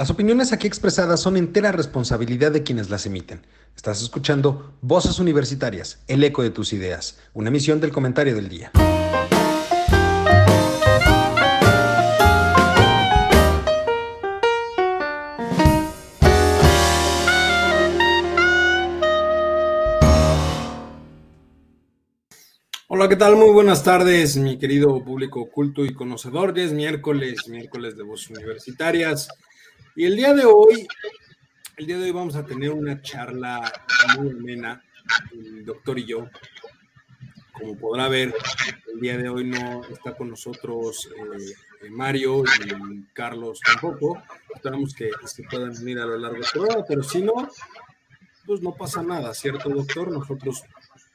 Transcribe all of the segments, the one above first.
Las opiniones aquí expresadas son entera responsabilidad de quienes las emiten. Estás escuchando Voces Universitarias, el eco de tus ideas, una emisión del comentario del día. Hola, ¿qué tal? Muy buenas tardes, mi querido público oculto y conocedor. Ya es miércoles, miércoles de Voces Universitarias. Y el día de hoy, el día de hoy vamos a tener una charla muy amena, doctor y yo. Como podrá ver, el día de hoy no está con nosotros eh, Mario y Carlos tampoco. Esperamos que se puedan unir a lo largo del programa, pero si no, pues no pasa nada, ¿cierto, doctor? Nosotros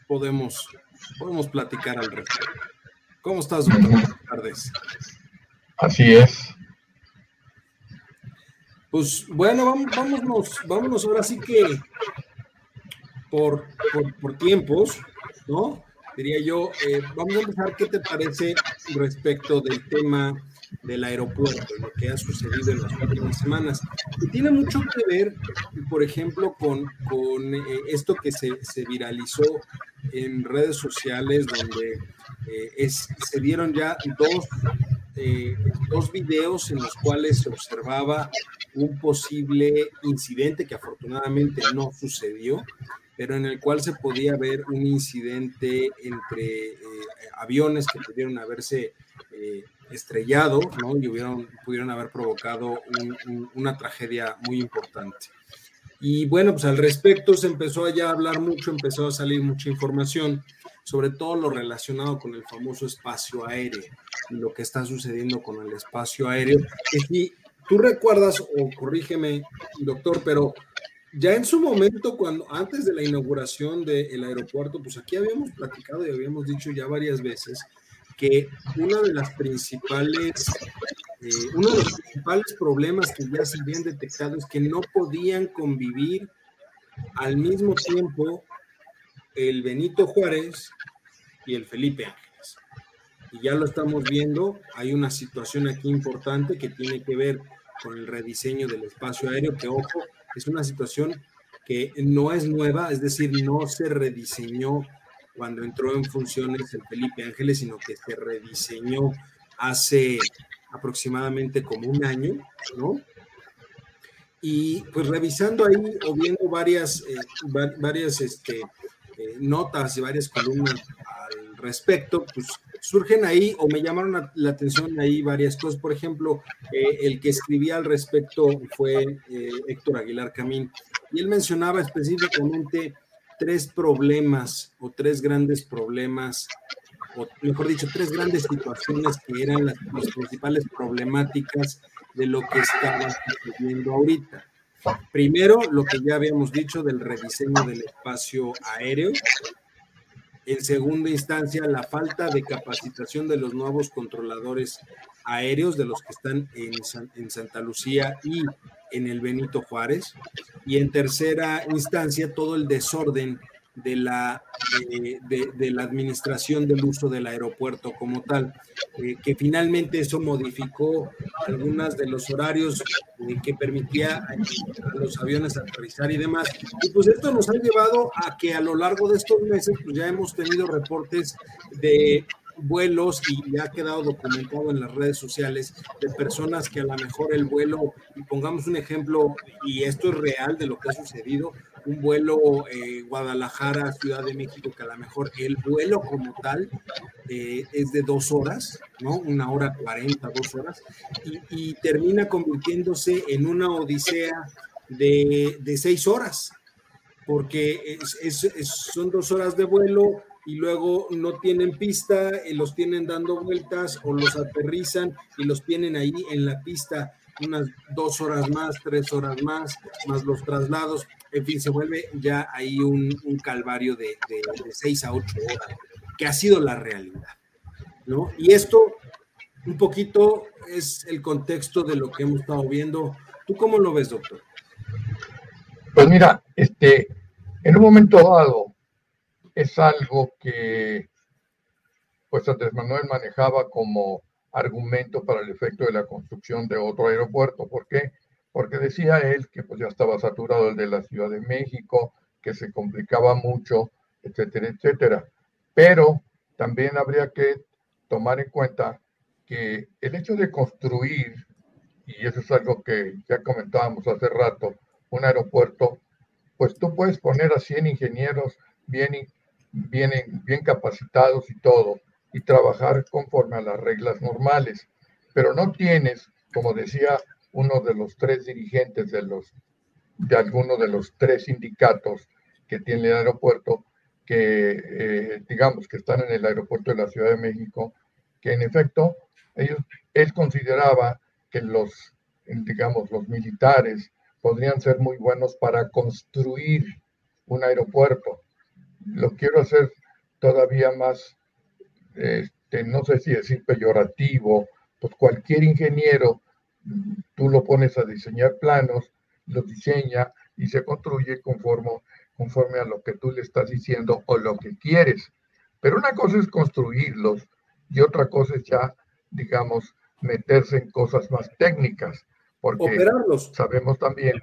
podemos, podemos platicar al respecto. ¿Cómo estás, doctor? Buenas tardes. Así es. Pues bueno, vámonos, vámonos ahora sí que por, por, tiempos, ¿no? Diría yo, eh, vamos a empezar, ¿qué te parece respecto del tema del aeropuerto, lo que ha sucedido en las últimas semanas? Y tiene mucho que ver, por ejemplo, con, con eh, esto que se, se, viralizó en redes sociales, donde eh, es, se dieron ya dos eh, dos videos en los cuales se observaba un posible incidente que afortunadamente no sucedió, pero en el cual se podía ver un incidente entre eh, aviones que pudieron haberse eh, estrellado, ¿no? Y hubieron, pudieron haber provocado una tragedia muy importante. Y bueno, pues al respecto se empezó ya a hablar mucho, empezó a salir mucha información sobre todo lo relacionado con el famoso espacio aéreo y lo que está sucediendo con el espacio aéreo. Y tú recuerdas, o corrígeme, doctor, pero ya en su momento, cuando antes de la inauguración del aeropuerto, pues aquí habíamos platicado y habíamos dicho ya varias veces que una de las principales, eh, uno de los principales problemas que ya se habían detectado es que no podían convivir al mismo tiempo el Benito Juárez y el Felipe Ángeles. Y ya lo estamos viendo, hay una situación aquí importante que tiene que ver con el rediseño del espacio aéreo, que ojo, es una situación que no es nueva, es decir, no se rediseñó cuando entró en funciones el Felipe Ángeles, sino que se rediseñó hace aproximadamente como un año, ¿no? Y pues revisando ahí o viendo varias, eh, varias este, eh, notas y varias columnas al respecto, pues surgen ahí o me llamaron la atención ahí varias cosas. Por ejemplo, eh, el que escribía al respecto fue eh, Héctor Aguilar Camín y él mencionaba específicamente tres problemas o tres grandes problemas, o mejor dicho, tres grandes situaciones que eran las, las principales problemáticas de lo que estaba sucediendo ahorita. Primero, lo que ya habíamos dicho del rediseño del espacio aéreo. En segunda instancia, la falta de capacitación de los nuevos controladores aéreos, de los que están en, Santa Lucía y en el Benito Juárez. Y en tercera instancia, todo el desorden de la, eh, de, la administración del uso del aeropuerto como tal, eh, que finalmente eso modificó algunos de los horarios eh, que permitía a, los aviones aterrizar y demás. Y pues esto nos ha llevado a que a lo largo de estos meses pues ya hemos tenido reportes de vuelos y ya ha quedado documentado en las redes sociales de personas que a lo mejor el vuelo, y pongamos un ejemplo, y esto es real de lo que ha sucedido, un vuelo eh, Guadalajara, Ciudad de México, que a lo mejor el vuelo como tal eh, es de dos horas, ¿no? Una hora cuarenta, dos horas, y, termina convirtiéndose en una odisea de, seis horas, porque son dos horas de vuelo y luego no tienen pista, y los tienen dando vueltas o los aterrizan y los tienen ahí en la pista unas dos horas más, tres horas más, más los traslados en fin, se vuelve ya ahí un, calvario de, seis a ocho horas, que ha sido la realidad, ¿no? Y esto un poquito es el contexto de lo que hemos estado viendo. ¿Tú cómo lo ves, doctor? Pues mira, este, en un momento dado es algo que pues Andrés Manuel manejaba como argumento para el efecto de la construcción de otro aeropuerto. ¿Por qué? porque decía él que pues ya estaba saturado el de la Ciudad de México, que se complicaba mucho, etcétera, etcétera. Pero también habría que tomar en cuenta que el hecho de construir, y eso es algo que ya comentábamos hace rato, un aeropuerto, pues tú puedes poner a 100 ingenieros bien, bien, bien capacitados y todo, y trabajar conforme a las reglas normales, pero no tienes, como decía uno de los tres dirigentes de los de alguno de los tres sindicatos que tiene el aeropuerto, que eh, digamos que están en el aeropuerto de la Ciudad de México, que en efecto ellos, él consideraba que los, digamos, los militares podrían ser muy buenos para construir un aeropuerto. Lo quiero hacer todavía más, este, no sé si decir peyorativo, pues cualquier ingeniero, tú lo pones a diseñar planos, los diseña y se construye conforme, conforme a lo que tú le estás diciendo o lo que quieres. Pero una cosa es construirlos y otra cosa es ya, digamos, meterse en cosas más técnicas, porque sabemos también,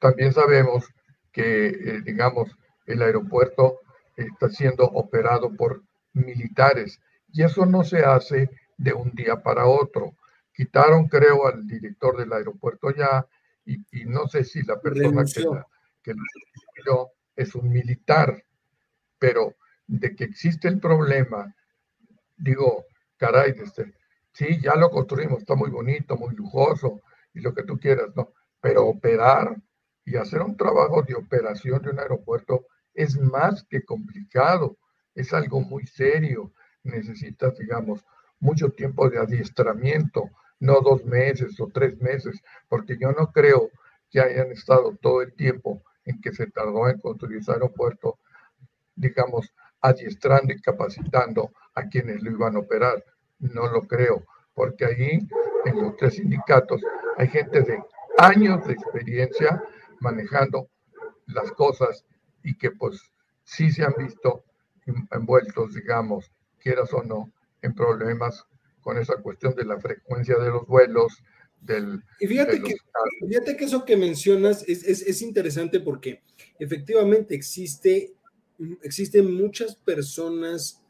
también sabemos que, eh, digamos, el aeropuerto está siendo operado por militares y eso no se hace de un día para otro. Quitaron, creo, al director del aeropuerto ya y, no sé si la persona que, lo es un militar, pero de que existe el problema, digo, caray, este, sí, ya lo construimos, está muy bonito, muy lujoso y lo que tú quieras, ¿no? Pero operar y hacer un trabajo de operación de un aeropuerto es más que complicado, es algo muy serio, necesitas, digamos, mucho tiempo de adiestramiento, no dos meses o tres meses, porque yo no creo que hayan estado todo el tiempo en que se tardó en construir ese aeropuerto, digamos, adiestrando y capacitando a quienes lo iban a operar. No lo creo, porque allí en los tres sindicatos hay gente de años de experiencia manejando las cosas y que pues sí se han visto envueltos, digamos, quieras o no, en problemas con esa cuestión de la frecuencia de los vuelos, del... Y fíjate, que, fíjate que eso que mencionas es, es, interesante porque efectivamente existe, existen muchas personas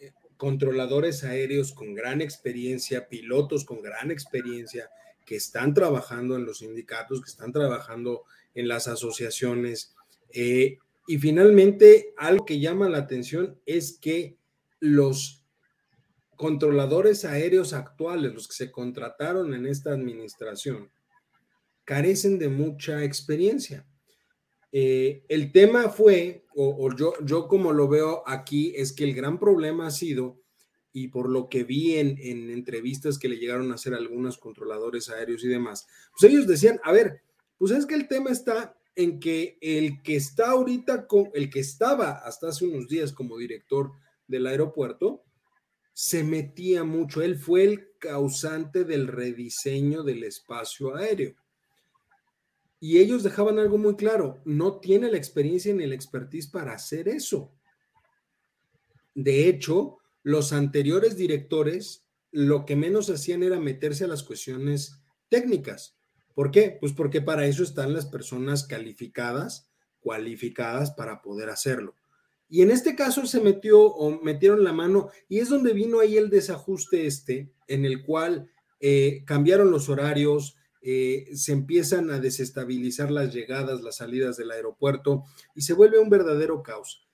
eh, controladores aéreos con gran experiencia, pilotos con gran experiencia, que están trabajando en los sindicatos, que están trabajando en las asociaciones. Eh, y finalmente, algo que llama la atención es que los controladores aéreos actuales, los que se contrataron en esta administración, carecen de mucha experiencia. Eh, el tema fue, o, yo, yo como lo veo aquí, es que el gran problema ha sido, y por lo que vi en, en entrevistas que le llegaron a hacer algunos controladores aéreos y demás, pues ellos decían, a ver, pues es que el tema está en que el que está ahorita, con, el que estaba hasta hace unos días como director del aeropuerto, se metía mucho. Él fue el causante del rediseño del espacio aéreo. Y ellos dejaban algo muy claro, no tiene la experiencia ni la expertise para hacer eso. De hecho, los anteriores directores lo que menos hacían era meterse a las cuestiones técnicas. ¿Por qué? Pues porque para eso están las personas calificadas, cualificadas para poder hacerlo. Y en este caso se metió o metieron la mano y es donde vino ahí el desajuste este, en el cual eh, cambiaron los horarios, eh, se empiezan a desestabilizar las llegadas, las salidas del aeropuerto y se vuelve un verdadero caos.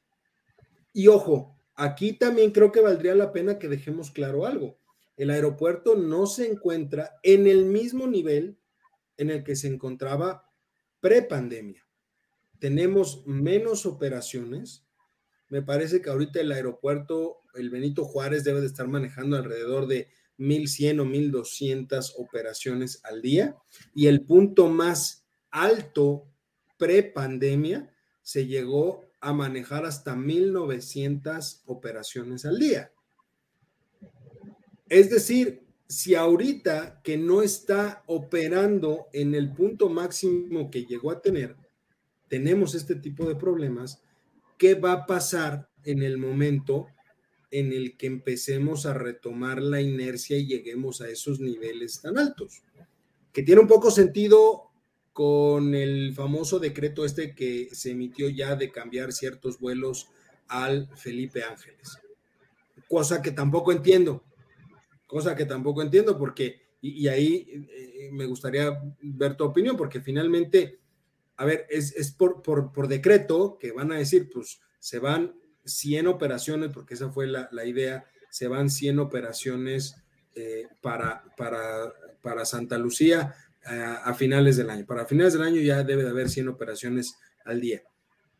Y ojo, aquí también creo que valdría la pena que dejemos claro algo. El aeropuerto no se encuentra en el mismo nivel en el que se encontraba pre-pandemia. Tenemos menos operaciones, me parece que ahorita el aeropuerto, el Benito Juárez, debe de estar manejando alrededor de 1.100 o 1.200 operaciones al día. Y el punto más alto pre-pandemia se llegó a manejar hasta 1.900 operaciones al día. Es decir, si ahorita que no está operando en el punto máximo que llegó a tener, tenemos este tipo de problemas, ¿qué va a pasar en el momento en el que empecemos a retomar la inercia y lleguemos a esos niveles tan altos? que tiene un poco sentido con el famoso decreto este que se emitió ya de cambiar ciertos vuelos al Felipe Ángeles. Cosa que tampoco entiendo, cosa que tampoco entiendo porque, y, ahí eh, me gustaría ver tu opinión, porque finalmente, a ver, es, por, por, decreto que van a decir, pues se van 100 operaciones, porque esa fue la, idea, se van 100 operaciones eh, para, para, para Santa Lucía a, finales del año. Para finales del año ya debe de haber 100 operaciones al día.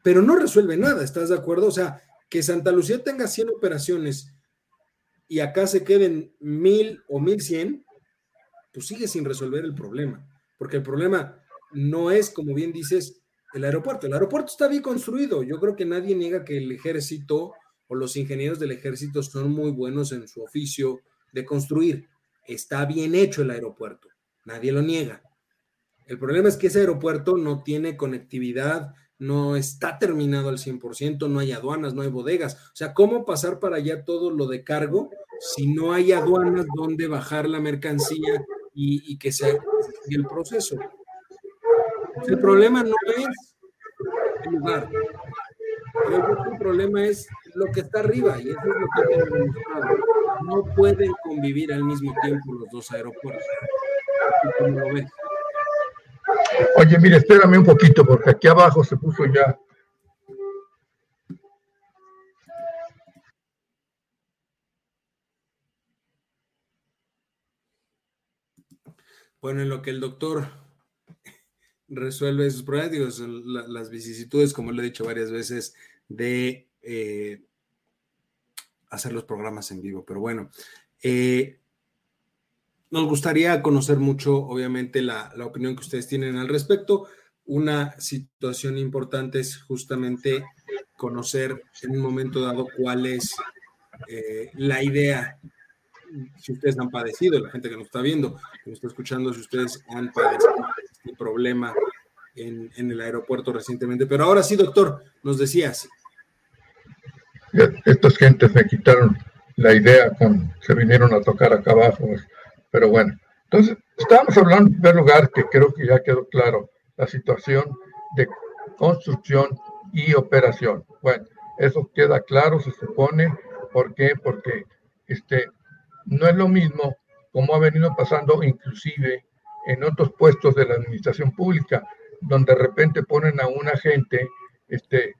Pero no resuelve nada, ¿estás de acuerdo? O sea, que Santa Lucía tenga 100 operaciones y acá se queden 1000 o 1100, pues sigue sin resolver el problema. Porque el problema no es, como bien dices, el aeropuerto. El aeropuerto está bien construido. Yo creo que nadie niega que el ejército o los ingenieros del ejército son muy buenos en su oficio de construir. Está bien hecho el aeropuerto nadie lo niega. El problema es que ese aeropuerto no tiene conectividad, no está terminado al 100%, no hay aduanas, no hay bodegas. O sea, ¿cómo pasar para allá todo lo de cargo si no hay aduanas donde bajar la mercancía y, que se el proceso? El problema no es el lugar. el problema es lo que está arriba y eso es lo que tenemos No pueden convivir al mismo tiempo los dos aeropuertos. Oye, mire, espérame un poquito, porque aquí abajo se puso ya. Bueno, en lo que el doctor resuelve sus problemas, las vicisitudes, como lo he dicho varias veces, de eh, hacer los programas en vivo. Pero bueno, eh, nos gustaría conocer mucho, obviamente, la, opinión que ustedes tienen al respecto. Una situación importante es justamente conocer en un momento dado cuál es eh, la idea, si ustedes han padecido, la gente que nos está viendo, que nos está escuchando, si ustedes han padecido este problema en, el aeropuerto recientemente. Pero ahora sí, doctor, nos decías. Estas gentes me quitaron la idea, con, se vinieron a tocar acá abajo. Pero bueno, entonces estábamos hablando en primer lugar, que creo que ya quedó claro, la situación de construcción y operación. Bueno, eso queda claro, se supone. ¿Por qué? Porque este, no es lo mismo como ha venido pasando inclusive en otros puestos de la administración pública, donde de repente ponen a una gente este,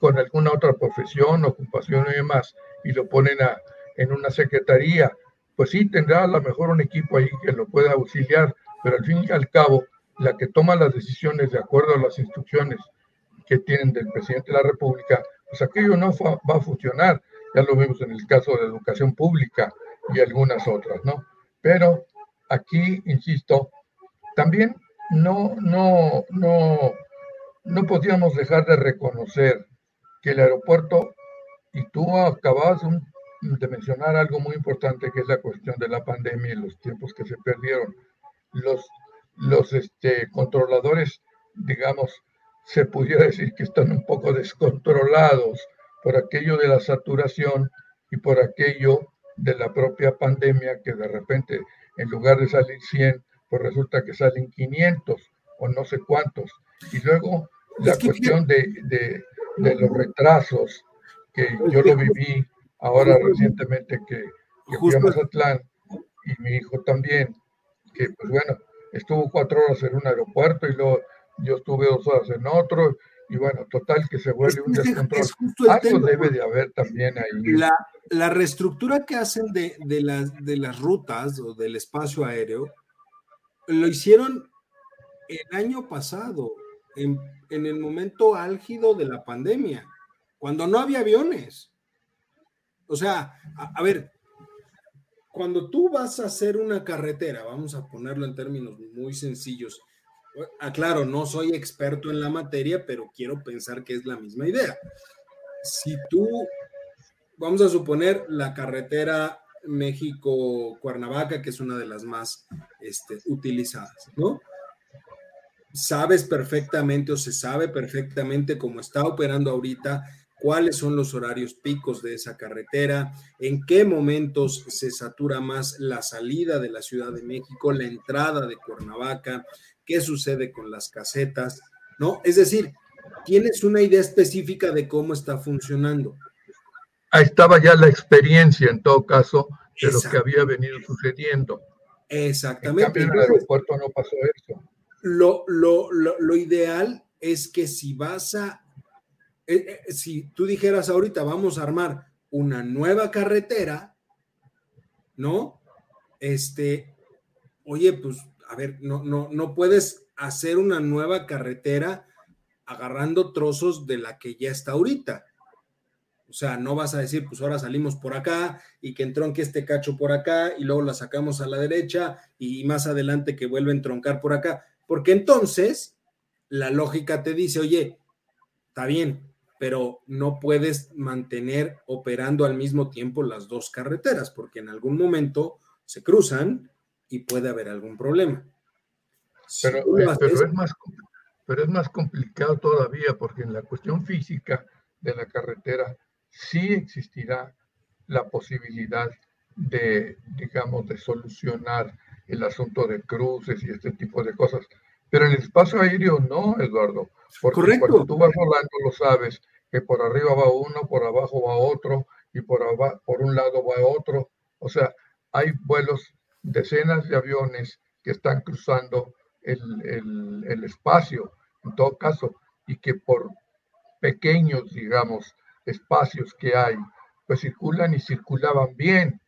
con alguna otra profesión, ocupación y demás, y lo ponen a, en una secretaría pues sí tendrá a lo mejor un equipo ahí que lo pueda auxiliar, pero al fin y al cabo, la que toma las decisiones de acuerdo a las instrucciones que tienen del presidente de la República, pues aquello no va a funcionar. Ya lo vimos en el caso de la educación pública y algunas otras, ¿no? Pero aquí, insisto, también no, no, no, no podíamos dejar de reconocer que el aeropuerto, y tú acabas un de mencionar algo muy importante que es la cuestión de la pandemia y los tiempos que se perdieron. Los, los este, controladores, digamos, se pudiera decir que están un poco descontrolados por aquello de la saturación y por aquello de la propia pandemia que de repente en lugar de salir 100, pues resulta que salen 500 o no sé cuántos. Y luego la cuestión de, de, de los retrasos, que yo lo viví ahora recientemente que, fui a Mazatlán y mi hijo también, que pues bueno, estuvo cuatro horas en un aeropuerto y luego yo estuve dos horas en otro y bueno, total que se vuelve un descontrol. Algo debe de haber también ahí. La, la reestructura que hacen de, de, las, de las rutas o del espacio aéreo, lo hicieron el año pasado, en, en el momento álgido de la pandemia, cuando no había aviones. O sea, a, ver, cuando tú vas a hacer una carretera, vamos a ponerlo en términos muy sencillos, aclaro, no soy experto en la materia, pero quiero pensar que es la misma idea. Si tú, vamos a suponer la carretera México-Cuernavaca, que es una de las más este, utilizadas, ¿no? Sabes perfectamente o se sabe perfectamente cómo está operando ahorita cuáles son los horarios picos de esa carretera, en qué momentos se satura más la salida de la Ciudad de México, la entrada de Cuernavaca, qué sucede con las casetas, ¿no? Es decir, tienes una idea específica de cómo está funcionando. Ahí estaba ya la experiencia, en todo caso, de lo que había venido sucediendo. Exactamente. En, el aeropuerto no pasó eso. Lo, lo, lo, ideal es que si vas a, eh, eh, si tú dijeras ahorita vamos a armar una nueva carretera, ¿no? Este, oye, pues, a ver, no, no, no puedes hacer una nueva carretera agarrando trozos de la que ya está ahorita. O sea, no vas a decir, pues ahora salimos por acá y que entronque este cacho por acá y luego la sacamos a la derecha y más adelante que vuelve a entroncar por acá. Porque entonces la lógica te dice, oye, está bien, pero no puedes mantener operando al mismo tiempo las dos carreteras porque en algún momento se cruzan y puede haber algún problema. Pero, eh, es más, pero es más complicado todavía porque en la cuestión física de la carretera sí existirá la posibilidad de, digamos, de solucionar el asunto de cruces y este tipo de cosas. Pero en el espacio aéreo no, Eduardo. Porque cuando tú vas volando lo sabes, que por arriba va uno, por abajo va otro, y por, abajo, por un lado va otro. O sea, hay vuelos, decenas de aviones que están cruzando el, el espacio, en todo caso, y que por pequeños, digamos, espacios que hay, pues circulan y circulaban bien,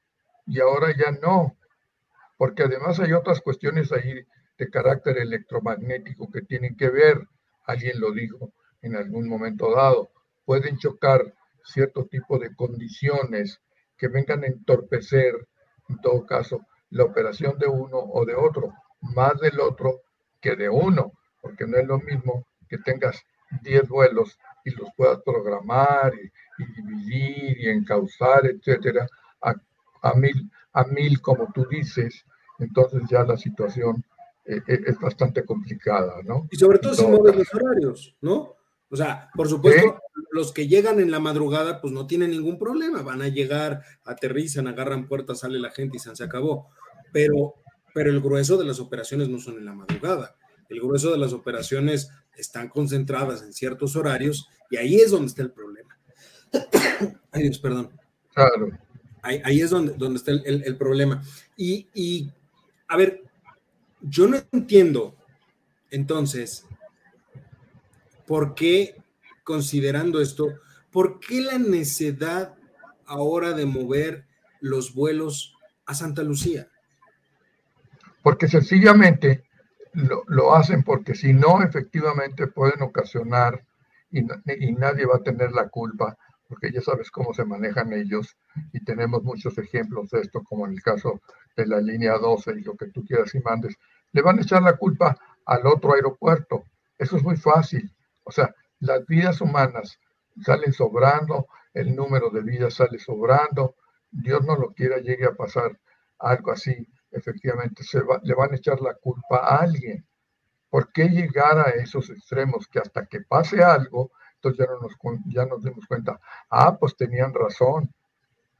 y ahora ya no, porque además hay otras cuestiones ahí de carácter electromagnético que tienen que ver, alguien lo dijo en algún momento dado, pueden chocar cierto tipo de condiciones que vengan a entorpecer, en todo caso, la operación de uno o de otro, más del otro que de uno, porque no es lo mismo que tengas 10 vuelos y los puedas programar y, dividir y encauzar, etcétera, a, mil, a mil, como tú dices, entonces ya la situación es bastante complicada, ¿no? Y sobre todo si mueves los horarios, ¿no? O sea, por supuesto, los que llegan en la madrugada, pues no tienen ningún problema, van a llegar, aterrizan, agarran puertas, sale la gente y se acabó. Pero, pero el grueso de las operaciones no son en la madrugada. El grueso de las operaciones están concentradas en ciertos horarios y ahí es donde está el problema. Ay Dios, perdón. Claro. Ahí, es donde, donde está el, problema. Y, y, a ver, yo no entiendo entonces por qué, considerando esto, por qué la necesidad ahora de mover los vuelos a Santa Lucía. Porque sencillamente lo, hacen porque si no, efectivamente pueden ocasionar y, nadie va a tener la culpa, porque ya sabes cómo se manejan ellos y tenemos muchos ejemplos de esto, como en el caso de la línea 12 y lo que tú quieras y mandes, le van a echar la culpa al otro aeropuerto. Eso es muy fácil. O sea, las vidas humanas salen sobrando, el número de vidas sale sobrando, Dios no lo quiera, llegue a pasar algo así efectivamente se le van a echar la culpa a alguien. ¿Por qué llegar a esos extremos que hasta que pase algo, entonces ya, no nos, ya nos dimos cuenta, ah, pues tenían razón.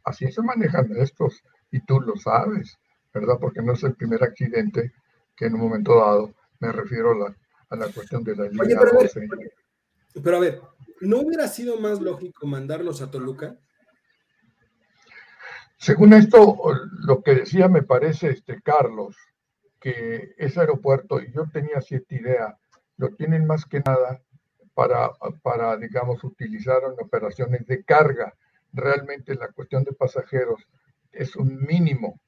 Así se manejan estos y tú lo sabes, ¿verdad? Porque no es el primer accidente que en un momento dado me refiero a la, a la cuestión de la línea pero, 12. pero a ver, ¿no hubiera sido más lógico mandarlos a Toluca? Según esto, lo que decía me parece este Carlos, que ese aeropuerto, y yo tenía cierta idea, lo tienen más que nada para, para, digamos, utilizar en operaciones de carga. Realmente la cuestión de pasajeros es un mínimo,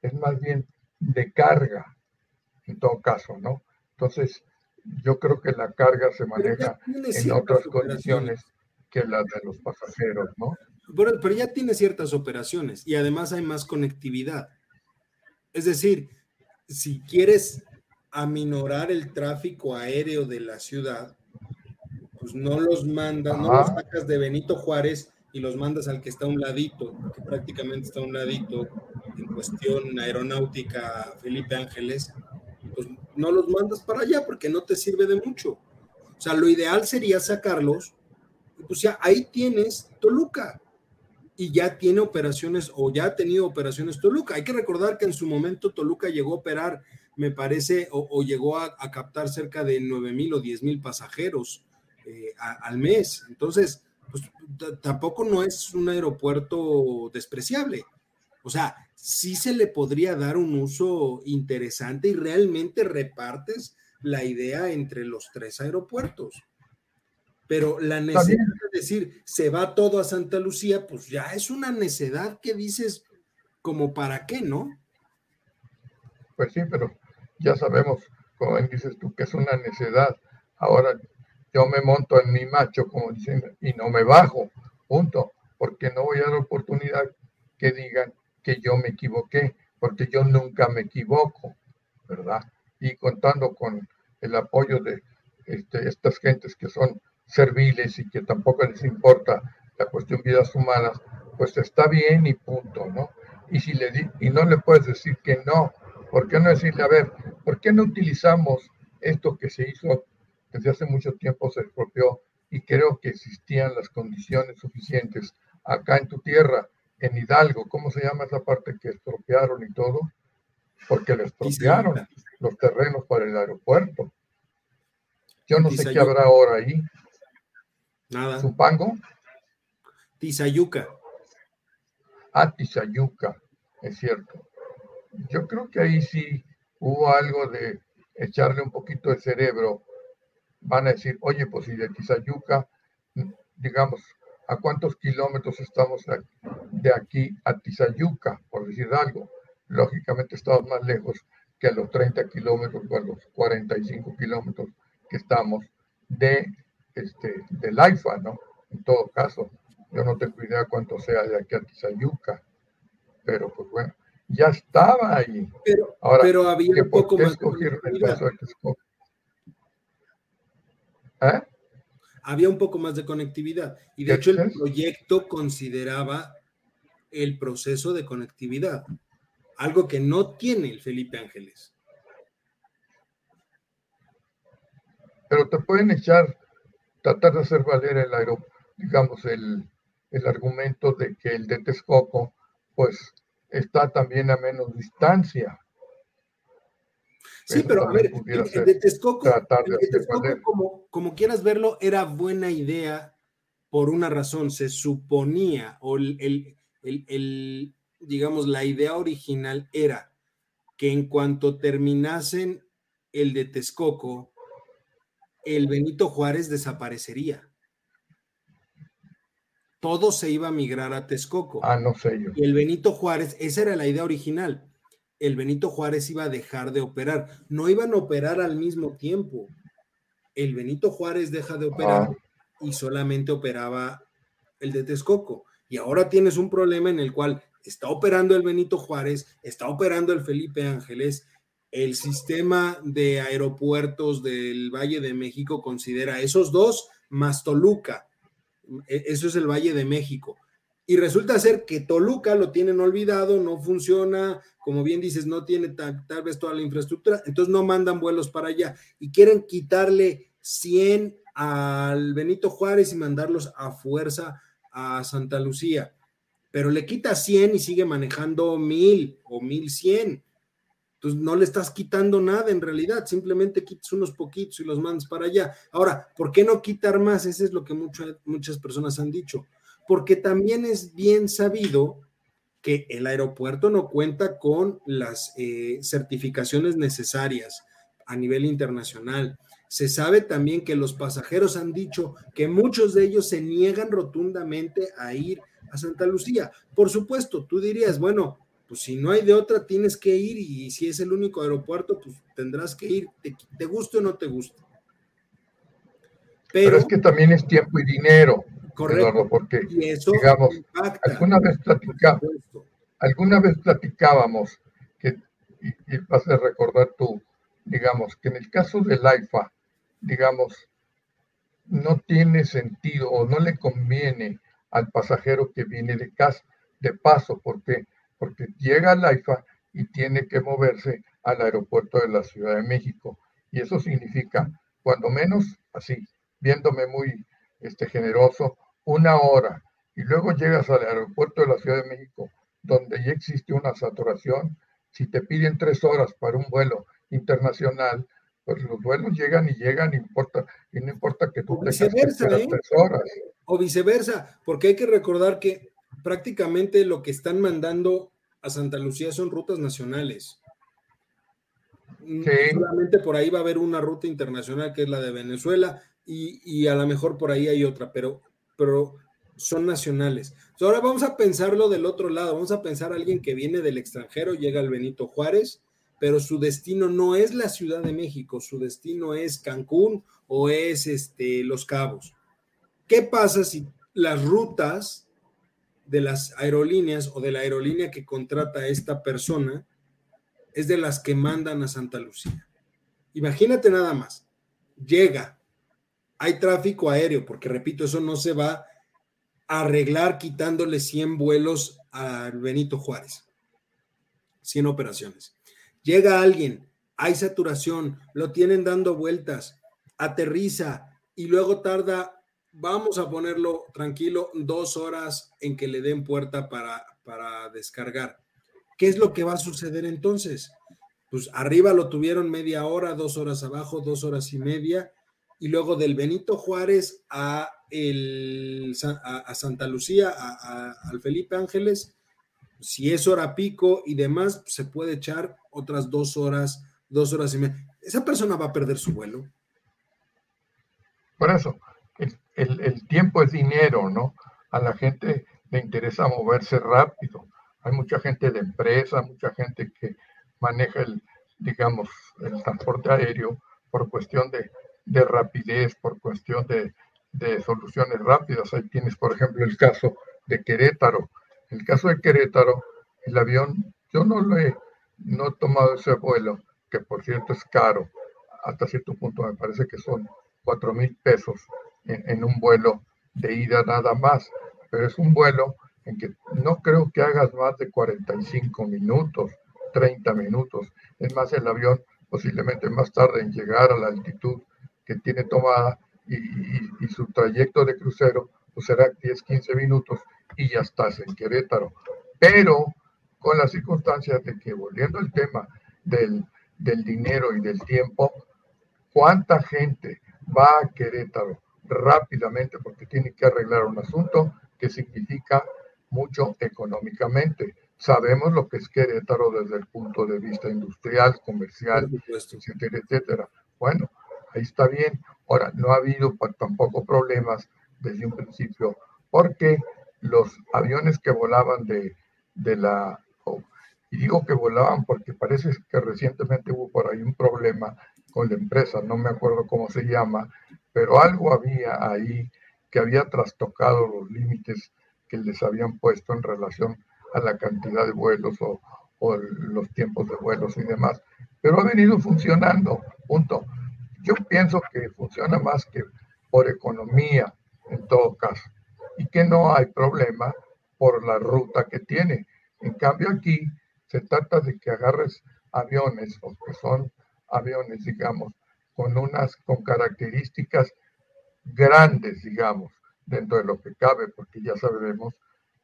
es más bien de carga, en todo caso, ¿no? Entonces, yo creo que la carga se maneja en otras condiciones que las de los pasajeros, ¿no? pero, ya tiene ciertas operaciones y además hay más conectividad. Es decir, si quieres aminorar el tráfico aéreo de la ciudad, pues no los mandas, no los sacas de Benito Juárez y los mandas al que está a un ladito, que prácticamente está a un ladito en cuestión aeronáutica Felipe Ángeles, no los mandas para allá porque no te sirve de mucho. O sea, lo ideal sería sacarlos Pues ya ahí tienes Toluca y ya tiene operaciones o ya ha tenido operaciones Toluca. Hay que recordar que en su momento Toluca llegó a operar, me parece, o, llegó a, captar cerca de 9 mil o 10 mil pasajeros eh, al mes. Entonces, pues tampoco no es un aeropuerto despreciable. O sea, sí se le podría dar un uso interesante y realmente repartes la idea entre los tres aeropuertos. Pero la necesidad de decir se va todo a Santa Lucía, pues ya es una necedad que dices, como para qué, ¿no? Pues sí, pero ya sabemos, como dices tú, que es una necedad. Ahora yo me monto en mi macho, como dicen, y no me bajo, punto, porque no voy a dar oportunidad que digan que yo me equivoqué, porque yo nunca me equivoco, ¿verdad? Y contando con el apoyo de este, estas gentes que son serviles y que tampoco les importa la cuestión de vidas humanas, pues está bien y punto, ¿no? Y, si le di, y no le puedes decir que no, ¿por qué no decirle, a ver, ¿por qué no utilizamos esto que se hizo desde hace mucho tiempo, se expropió y creo que existían las condiciones suficientes acá en tu tierra, en Hidalgo, ¿cómo se llama esa parte que expropiaron y todo? Porque le expropiaron los terrenos para el aeropuerto. Yo no sé qué habrá ahora ahí, Nada. ¿Supango? Tizayuca. Ah, Tizayuca, es cierto. Yo creo que ahí sí hubo algo de echarle un poquito de cerebro. Van a decir, oye, pues si de Tizayuca, digamos, ¿a cuántos kilómetros estamos de aquí a Tizayuca, por decir algo? Lógicamente estamos más lejos que a los 30 kilómetros o a los 45 kilómetros que estamos de este, del AIFA, ¿no? En todo caso, yo no tengo idea cuánto sea de aquí a Tizayuca, pero pues bueno, ya estaba ahí. Pero, pero había un poco más de ¿Eh? Había un poco más de conectividad y de hecho el proyecto consideraba el proceso de conectividad, algo que no tiene el Felipe Ángeles. Pero te pueden echar tratar de hacer valer el aeropuerto, digamos, el, argumento de que el de Texcoco, pues, está también a menos distancia. Sí, pero a ver, el, de Texcoco, como, como quieras verlo, era buena idea por una razón. Se suponía, o el, el, digamos, la idea original era que en cuanto terminasen el de Texcoco, el Benito Juárez desaparecería. Todo se iba a migrar a Texcoco. Ah, no sé yo. Y el Benito Juárez, esa era la idea original. El Benito Juárez iba a dejar de operar. No iban a operar al mismo tiempo. El Benito Juárez deja de operar ah. y solamente operaba el de Texcoco. Y ahora tienes un problema en el cual está operando el Benito Juárez, está operando el Felipe Ángeles el sistema de aeropuertos del Valle de México considera esos dos más Toluca. E, eso es el Valle de México. Y resulta ser que Toluca lo tienen olvidado, no funciona, como bien dices, no tiene tal, vez toda la infraestructura, entonces no mandan vuelos para allá y quieren quitarle 100 al Benito Juárez y mandarlos a fuerza a Santa Lucía. Pero le quita 100 y sigue manejando 1000 o 1100 entonces no le estás quitando nada en realidad, simplemente quitas unos poquitos y los mandas para allá. Ahora, ¿por qué no quitar más? Eso es lo que muchas personas han dicho. Porque también es bien sabido que el aeropuerto no cuenta con las eh, certificaciones necesarias a nivel internacional. Se sabe también que los pasajeros han dicho que muchos de ellos se niegan rotundamente a ir a Santa Lucía. Por supuesto, tú dirías, bueno, pues si no hay de otra, tienes que ir y si es el único aeropuerto, pues tendrás que ir, te, guste o no te guste. Pero, es que también es tiempo y dinero. Correcto. porque, digamos, alguna vez, alguna vez platicábamos, que, y, vas a recordar tú, digamos, que en el caso del AIFA, digamos, no tiene sentido o no le conviene al pasajero que viene de casa, de paso, porque porque llega al AIFA y tiene que moverse al aeropuerto de la Ciudad de México. Y eso significa, cuando menos, así, viéndome muy este, generoso, una hora, y luego llegas al aeropuerto de la Ciudad de México, donde ya existe una saturación, si te piden tres horas para un vuelo internacional, pues los vuelos llegan y llegan, importa, y no importa que tú tengas que ¿eh? tres horas. O viceversa, porque hay que recordar que prácticamente lo que están mandando a Santa Lucía son rutas nacionales. Mm, solamente por ahí va a haber una ruta internacional que es la de Venezuela y, a lo mejor por ahí hay otra, pero, pero son nacionales. ahora vamos a pensarlo del otro lado, vamos a pensar a alguien que viene del extranjero, llega al Benito Juárez, pero su destino no es la Ciudad de México, su destino es Cancún o es este, Los Cabos. ¿Qué pasa si las rutas de las aerolíneas o de la aerolínea que contrata a esta persona es de las que mandan a Santa Lucía? Imagínate nada más, llega, hay tráfico aéreo, porque repito, eso no se va a arreglar quitándole 100 vuelos al Benito Juárez, 100 operaciones. Llega alguien, hay saturación, lo tienen dando vueltas, aterriza y luego tarda, vamos a ponerlo tranquilo, dos horas en que le den puerta para, para descargar. ¿Qué es lo que va a suceder entonces? Pues arriba lo tuvieron media hora, dos horas abajo, dos horas y media, y luego del Benito Juárez a, el, a, Santa Lucía, al Felipe Ángeles, si es hora pico y demás, se puede echar otras dos horas, dos horas y media. Esa persona va a perder su vuelo. Por eso, el, tiempo es dinero, ¿no? A la gente le interesa moverse rápido. Hay mucha gente de empresa, mucha gente que maneja el, digamos, el transporte aéreo por cuestión de, de rapidez, por cuestión de, soluciones rápidas. Ahí tienes, por ejemplo, el caso de Querétaro. El caso de Querétaro, el avión, yo no lo he, no tomado ese vuelo, que por cierto es caro, hasta cierto punto me parece que son cuatro mil pesos en, un vuelo de ida nada más, pero es un vuelo en que no creo que hagas más de 45 minutos, 30 minutos. Es más, el avión posiblemente más tarde en llegar a la altitud que tiene tomada y, y su trayecto de crucero pues será 10, 15 minutos y ya estás en Querétaro. Pero con las circunstancias de que, volviendo al tema del, del dinero y del tiempo, ¿cuánta gente va a Querétaro rápidamente porque tiene que arreglar un asunto que significa mucho económicamente? Sabemos lo que es Querétaro desde el punto de vista industrial, comercial, etcétera, etcétera. Bueno, ahí está bien. Ahora, no ha habido tampoco problemas desde un principio, porque los aviones que volaban de, la, y digo que volaban porque parece que recientemente hubo por ahí un problema con la empresa, no me acuerdo cómo se llama, pero algo había ahí que había trastocado los límites que les habían puesto en relación a la cantidad de vuelos o, o los tiempos de vuelos y demás. Pero ha venido funcionando, punto. Yo pienso que funciona más que por economía, en todo caso, y que no hay problema por la ruta que tiene. En cambio aquí se trata de que agarres aviones, o que son aviones, digamos, con unas, con características grandes, digamos, dentro de lo que cabe, porque ya sabemos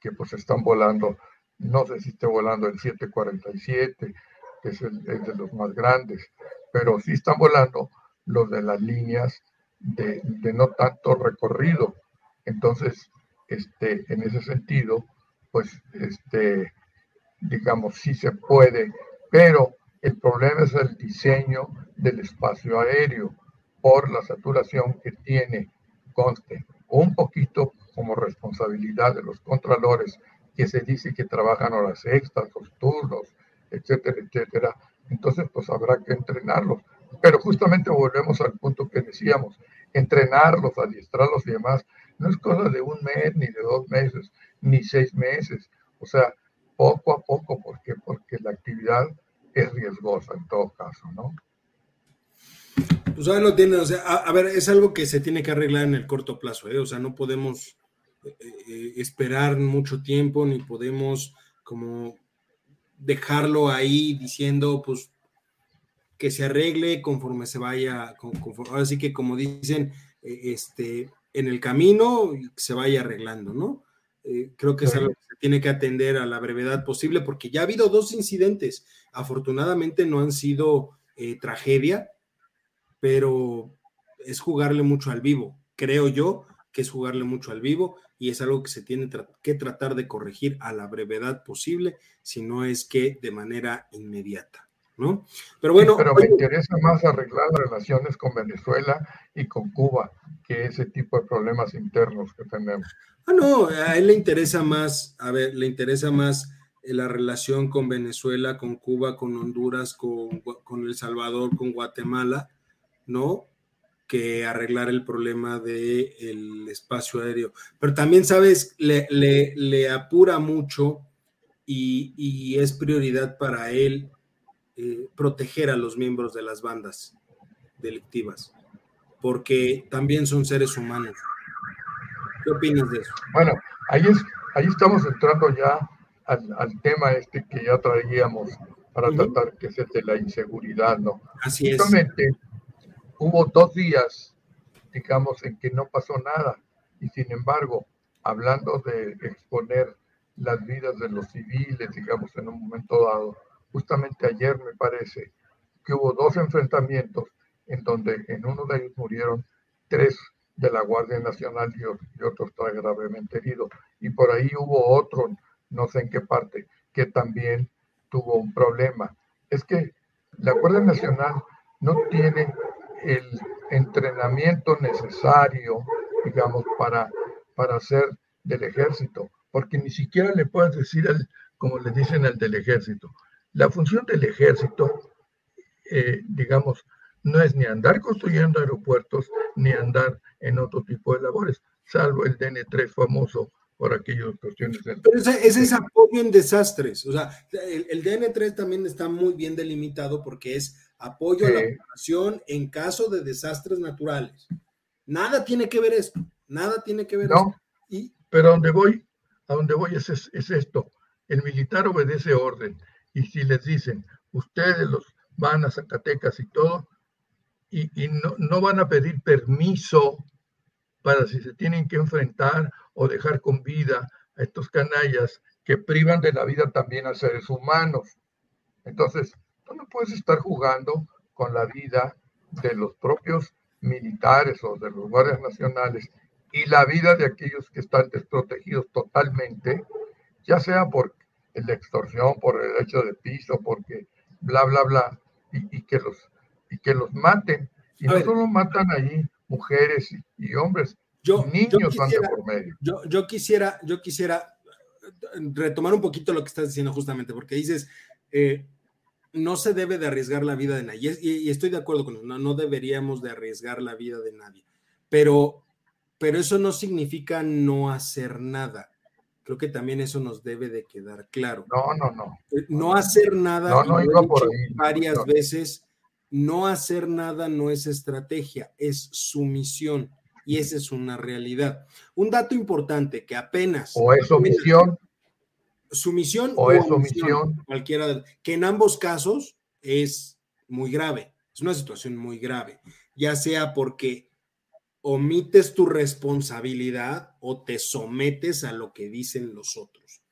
que pues están volando, no sé si esté volando el 747, que es, el, es de los más grandes, pero sí están volando los de las líneas de, de no tanto recorrido, entonces, este, en ese sentido, pues, este, digamos, sí se puede, pero el problema es el diseño del espacio aéreo por la saturación que tiene, conste, un poquito como responsabilidad de los contralores, que se dice que trabajan horas extras, los turnos, etcétera, etcétera. Entonces, pues habrá que entrenarlos. Pero justamente volvemos al punto que decíamos, entrenarlos, adiestrarlos y demás, no es cosa de un mes, ni de dos meses, ni seis meses. O sea, poco a poco, ¿por qué? Porque la actividad es riesgosa en todo caso, ¿no? Pues ahí lo tienen, o sea, a, ver, es algo que se tiene que arreglar en el corto plazo, ¿eh? O sea, no podemos eh, eh, esperar mucho tiempo, ni podemos como dejarlo ahí diciendo, pues, que se arregle conforme se vaya, conforme, ahora sí que como dicen, este, en el camino se vaya arreglando, ¿no? Eh, creo que es algo que se tiene que atender a la brevedad posible porque ya ha habido dos incidentes. Afortunadamente no han sido eh, tragedia, pero es jugarle mucho al vivo. Creo yo que es jugarle mucho al vivo y es algo que se tiene que tratar de corregir a la brevedad posible, si no es que de manera inmediata. ¿No? Pero bueno. pero me interesa más arreglar las relaciones con Venezuela y con Cuba que ese tipo de problemas internos que tenemos. Ah, no, a él le interesa más, a ver, le interesa más eh, la relación con Venezuela, con Cuba, con Honduras, con, con El Salvador, con Guatemala, ¿no? que arreglar el problema del el espacio aéreo. Pero también, sabes, le, le, apura mucho y, y, es prioridad para él eh, proteger a los miembros de las bandas delictivas, porque también son seres humanos. ¿Qué opinas de eso? Bueno, ahí, es, ahí estamos entrando ya al, al tema este que ya traíamos para tratar, que es el de la inseguridad, ¿no? Así Justamente, es hubo dos días, digamos, en que no pasó nada. Y sin embargo, hablando de exponer las vidas de los civiles, digamos, en un momento dado, justamente ayer me parece que hubo dos enfrentamientos en donde en uno de ellos murieron tres de la Guardia Nacional y, y otro está gravemente herido. Y por ahí hubo otro, no sé en qué parte, que también tuvo un problema. Es que la Guardia Nacional no tiene el entrenamiento necesario, digamos, para, para ser del ejército, porque ni siquiera le puedes decir, al, como le dicen al del ejército, la función del ejército, eh, digamos, no es ni andar construyendo aeropuertos, ni andar en otro tipo de labores, salvo el DN3 famoso por aquellas cuestiones. Del... Pero ese, es apoyo en desastres, o sea, el, el DN3 también está muy bien delimitado porque es apoyo a la población en caso de desastres naturales. Nada tiene que ver esto, nada tiene que ver no, Y, pero a donde voy, a donde voy es, es, esto. El militar obedece orden y si les dicen, ustedes los van a Zacatecas y todo, y, no, no van a pedir permiso para si se tienen que enfrentar o dejar con vida a estos canallas que privan de la vida también a seres humanos. Entonces, no puedes estar jugando con la vida de los propios militares o de los guardias nacionales y la vida de aquellos que están desprotegidos totalmente, ya sea por la extorsión, por el hecho de piso, porque bla, bla, bla, y, que, los, y que los maten. Y no solo matan ahí mujeres y, hombres, yo, niños van por medio. Yo, yo, quisiera, yo quisiera retomar un poquito lo que estás diciendo justamente, porque dices, eh, no se debe de arriesgar la vida de nadie. Y, estoy de acuerdo con eso, no, no, deberíamos de arriesgar la vida de nadie. Pero, pero eso no significa no hacer nada. Creo que también eso nos debe de quedar claro. No, no, no. Eh, no hacer nada, no, no, iba por varias veces, no hacer nada no es estrategia, es sumisión. Y esa es una realidad. Un dato importante que apenas... O es omisión sumisión o, es omisión, cualquiera, que en ambos casos es muy grave, es una situación muy grave, ya sea porque omites tu responsabilidad o te sometes a lo que dicen los otros.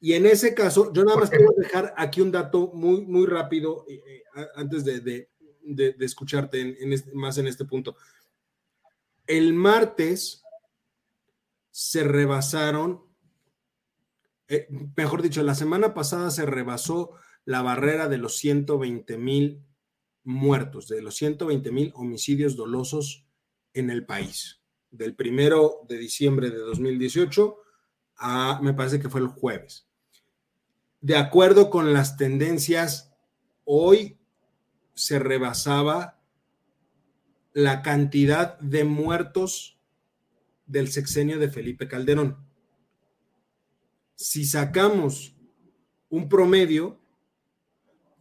Y en ese caso, yo nada más quiero dejar aquí un dato muy, muy rápido eh, eh, antes de, de, escucharte más en este punto. El martes se rebasaron eh, mejor dicho, la semana pasada se rebasó la barrera de los 120 mil muertos, de los 120 mil homicidios dolosos en el país. Del primero de diciembre de 2018 a, me parece que fue el jueves. De acuerdo con las tendencias, hoy se rebasaba la cantidad de muertos del sexenio de Felipe Calderón si sacamos un promedio,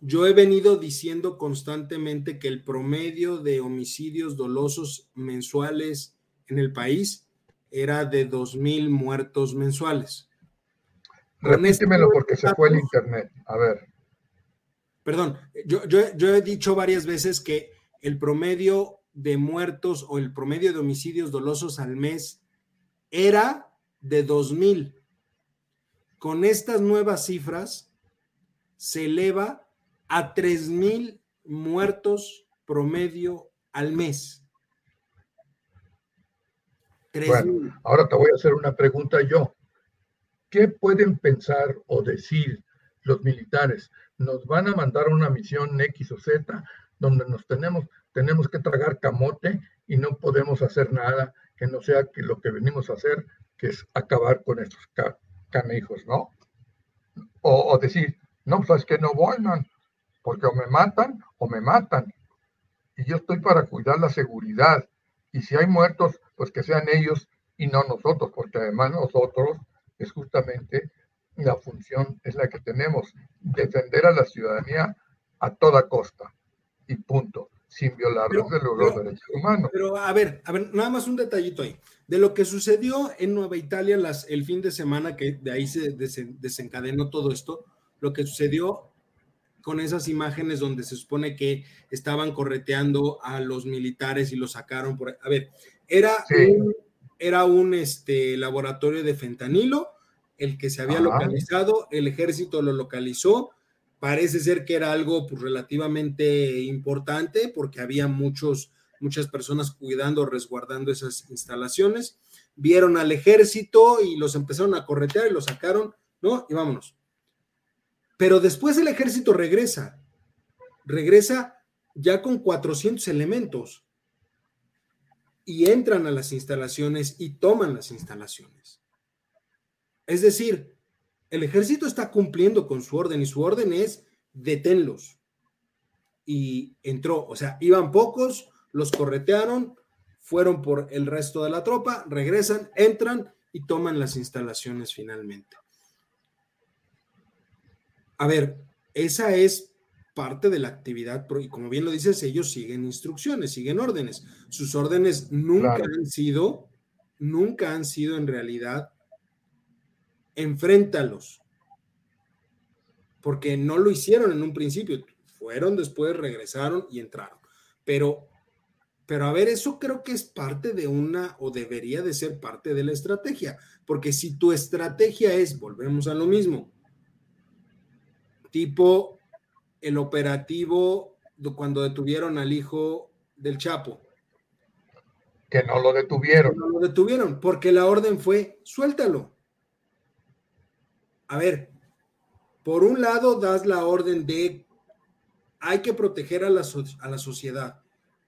yo he venido diciendo constantemente que el promedio de homicidios dolosos mensuales en el país era de 2.000 muertos mensuales. Repítemelo porque se fue el internet. A ver. Perdón, yo, yo, yo he dicho varias veces que el promedio de muertos o el promedio de homicidios dolosos al mes era de 2.000. Con estas nuevas cifras se eleva a 3.000 muertos promedio al mes. Bueno, ahora te voy a hacer una pregunta yo. ¿Qué pueden pensar o decir los militares? ¿Nos van a mandar una misión X o Z donde nos tenemos, tenemos que tragar camote y no podemos hacer nada que no sea que lo que venimos a hacer, que es acabar con estos canijos, ¿no? O, decir, no, pues es que no voy, man, porque o me matan o me matan. Y yo estoy para cuidar la seguridad. Y si hay muertos, pues que sean ellos y no nosotros, porque además nosotros es justamente la función, es la que tenemos, defender a la ciudadanía a toda costa y punto, sin violar los, derechos humanos. Pero a ver, a ver, nada más un detallito ahí. De lo que sucedió en Nueva Italia las, el fin de semana, que de ahí se desencadenó todo esto, lo que sucedió con esas imágenes donde se supone que estaban correteando a los militares y los sacaron por... A ver, era un, era un este, laboratorio de fentanilo, el que se había localizado, el ejército lo localizó, parece ser que era algo pues, relativamente importante porque había muchos, muchas personas cuidando, resguardando esas instalaciones. Vieron al ejército y los empezaron a corretear y los sacaron, ¿no? Y vámonos. Pero después el ejército regresa, regresa ya con 400 elementos y entran a las instalaciones y toman las instalaciones. Es decir, el ejército está cumpliendo con su orden y su orden es deténlos. Y entró, o sea, iban pocos, los corretearon, fueron por el resto de la tropa, regresan, entran y toman las instalaciones finalmente. A ver, esa es parte de la actividad, y como bien lo dices, ellos siguen instrucciones, siguen órdenes. Sus órdenes nunca han sido, nunca han sido en realidad, enfréntalos, porque no lo hicieron en un principio, fueron después, regresaron y entraron. Pero, pero a ver, eso creo que es parte de una, o debería de ser parte de la estrategia, porque si tu estrategia es, volvemos a lo mismo, tipo el operativo cuando detuvieron al hijo del Chapo. Que no lo detuvieron. No lo detuvieron, porque la orden fue, suéltalo. A ver, por un lado das la orden de, hay que proteger a la, a la sociedad.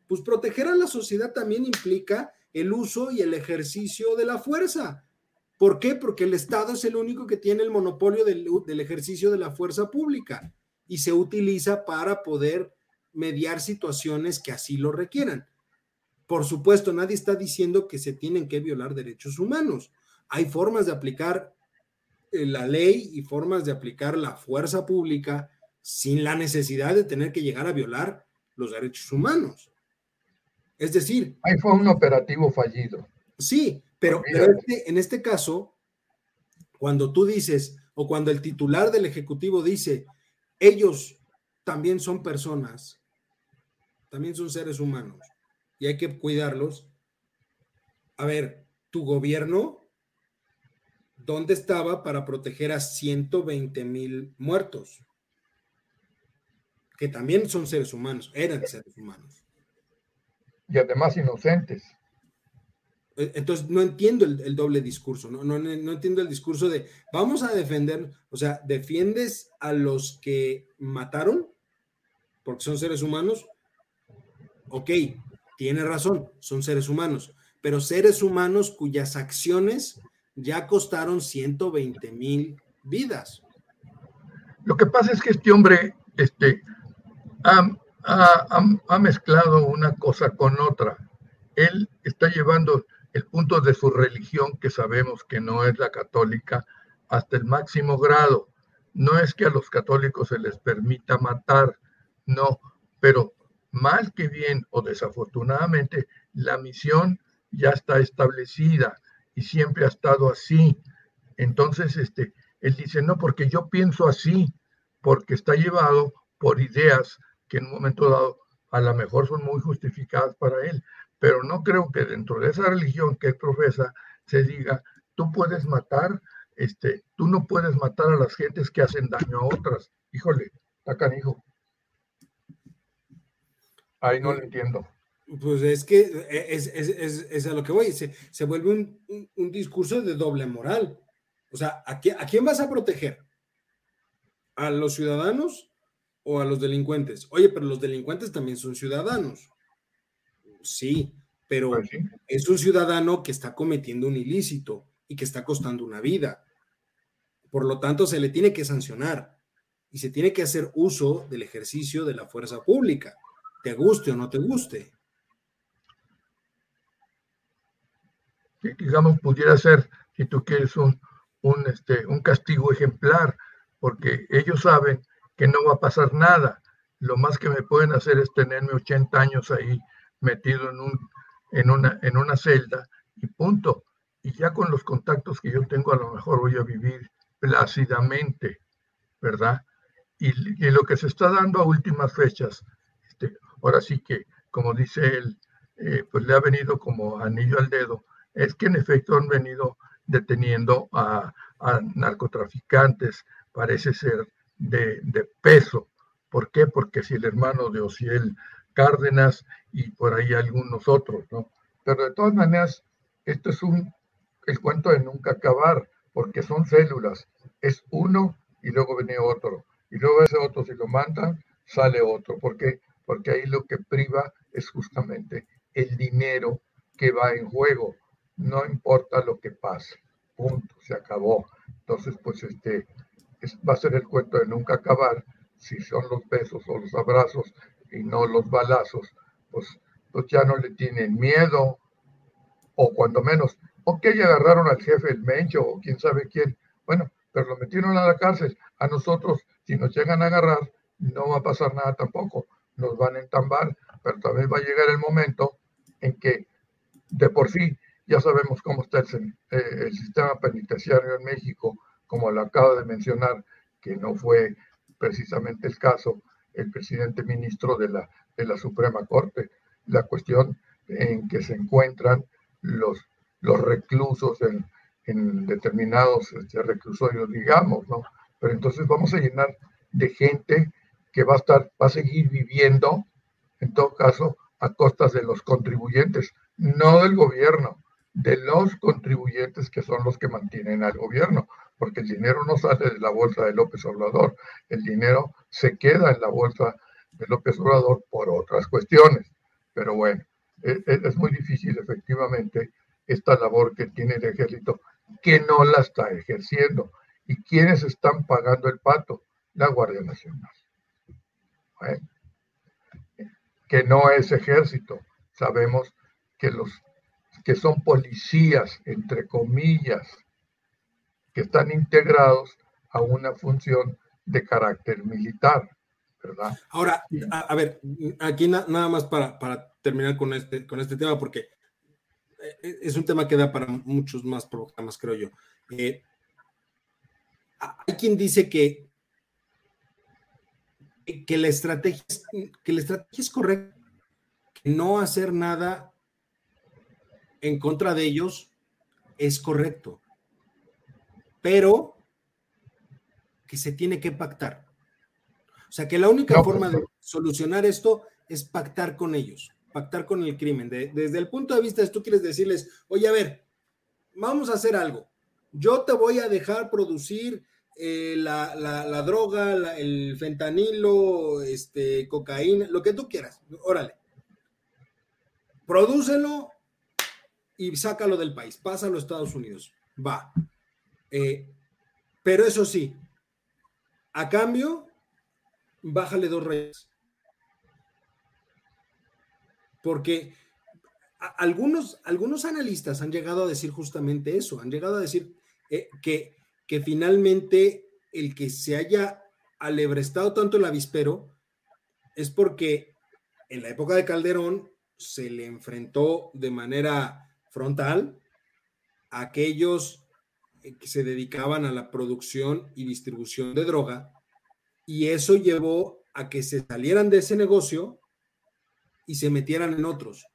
Pues proteger a la sociedad también implica el uso y el ejercicio de la fuerza. ¿Por qué? Porque el Estado es el único que tiene el monopolio del, ejercicio de la fuerza pública y se utiliza para poder mediar situaciones que así lo requieran. Por supuesto, nadie está diciendo que se tienen que violar derechos humanos. Hay formas de aplicar eh, la ley y formas de aplicar la fuerza pública sin la necesidad de tener que llegar a violar los derechos humanos. Es decir... Ahí fue un operativo fallido. Sí, pero, este, en este caso, cuando tú dices, o cuando el titular del Ejecutivo dice, ellos también son personas, también son seres humanos, y hay que cuidarlos. A ver, tu gobierno, ¿dónde estaba para proteger a 120 mil muertos? Que también son seres humanos, eran seres humanos. Y además inocentes. Eh, entonces, no entiendo el, doble discurso, ¿no? No, no entiendo el discurso de vamos a defender, o sea, defiendes a los que mataron porque son seres humanos. Ok, tiene razón, son seres humanos, pero seres humanos cuyas acciones ya costaron 120 mil vidas. Lo que pasa es que este hombre este, ha, ha mezclado una cosa con otra. Él está llevando el punto de su religión, que sabemos que no es la católica, hasta el máximo grado. No es que a los católicos se les permita matar, no, pero mal que bien o desafortunadamente, la misión ya está establecida y siempre ha estado así. Entonces, este, él dice, no, porque yo pienso así, porque está llevado por ideas que en un momento dado a lo mejor son muy justificadas para él, pero no creo que dentro de esa religión que profesa se diga, tú puedes matar, este, tú no puedes matar a las gentes que hacen daño a otras. Híjole, está canijo. Ahí no lo entiendo. Pues es que e, es, es, es, a lo que voy, se, se vuelve un, un, discurso de doble moral. O sea, ¿a, ¿a quién vas a proteger? ¿A los ciudadanos o a los delincuentes? Oye, pero los delincuentes también son ciudadanos. Sí, pero pues es un ciudadano que está cometiendo un ilícito y que está costando una vida. Por lo tanto, se le tiene que sancionar y se tiene que hacer uso del ejercicio de la fuerza pública, te guste o no te guste. digamos, pudiera ser, si tú quieres, un, un, este, un castigo ejemplar, porque ellos saben que no va a pasar nada. Lo más que me pueden hacer es tenerme 80 años ahí metido en, un, en, una, en una celda y punto. Y ya con los contactos que yo tengo, a lo mejor voy a vivir plácidamente, ¿verdad? Y, lo que se está dando a últimas fechas, este, ahora sí que, como dice él, eh, pues le ha venido como anillo al dedo, es que en efecto han venido deteniendo a, narcotraficantes, parece ser de, peso. ¿Por qué? Porque si el hermano de Ociel Cárdenas y por ahí algunos otros, ¿no? Pero de todas maneras, esto es un, el cuento de nunca acabar, porque son células. Es uno y luego viene otro. Y luego ese otro, si lo mandan, sale otro. ¿Por qué? Porque ahí lo que priva es justamente el dinero que va en juego no importa lo que pase, punto, se acabó. Entonces, pues este, va a ser el cuento de nunca acabar, si son los besos o los abrazos y no los balazos, pues, pues ya no le tienen miedo, o cuando menos, ok, agarraron al jefe el Mencho o quién sabe quién, bueno, pero lo metieron a la cárcel. A nosotros, si nos llegan a agarrar, no va a pasar nada tampoco, nos van a entambar, pero también va a llegar el momento en que de por sí ya sabemos cómo está el, eh, sistema penitenciario en México, como lo acabo de mencionar, que no fue precisamente el caso, el presidente ministro de la, de la Suprema Corte. La cuestión en que se encuentran los, los reclusos en, en determinados este, reclusorios, digamos, ¿no? Pero entonces vamos a llenar de gente que va a estar, va a seguir viviendo, en todo caso, a costas de los contribuyentes, no del gobierno de los contribuyentes que son los que mantienen al gobierno, porque el dinero no sale de la bolsa de López Obrador, el dinero se queda en la bolsa de López Obrador por otras cuestiones. Pero bueno, es, e, es muy difícil efectivamente esta labor que tiene el ejército, que no la está ejerciendo. ¿Y quiénes están pagando el pato? La Guardia Nacional. Que no es ejército. Sabemos que los que son policías, entre comillas, que están integrados a una función de carácter militar, ¿verdad? Ahora, a, ver, aquí nada más para, terminar con este, con este tema, porque eh, es un tema que da para muchos más programas, creo yo. Eh, hay quien dice que, que, la estrategia, que la estrategia es correcta, que no hacer nada en contra de ellos es correcto, pero que se tiene que pactar. O sea, que la única pues, forma de solucionar esto es pactar con ellos, pactar con el crimen. desde el punto de vista de tú quieres decirles, oye, a ver, vamos a hacer algo. Yo te voy a dejar producir eh, la, droga, el fentanilo, este, cocaína, lo que tú quieras. Órale. Prodúcelo y sácalo del país, pásalo a Estados Unidos, va. Eh, pero eso sí, a cambio, bájale dos reyes. Porque algunos, algunos analistas han llegado a decir justamente eso, han llegado a decir eh, que, que finalmente el que se haya alebrestado tanto el avispero es porque en la época de Calderón se le enfrentó de manera frontal a aquellos que se dedicaban a la producción y distribución de droga y eso llevó a que se salieran de ese negocio y se metieran en otros.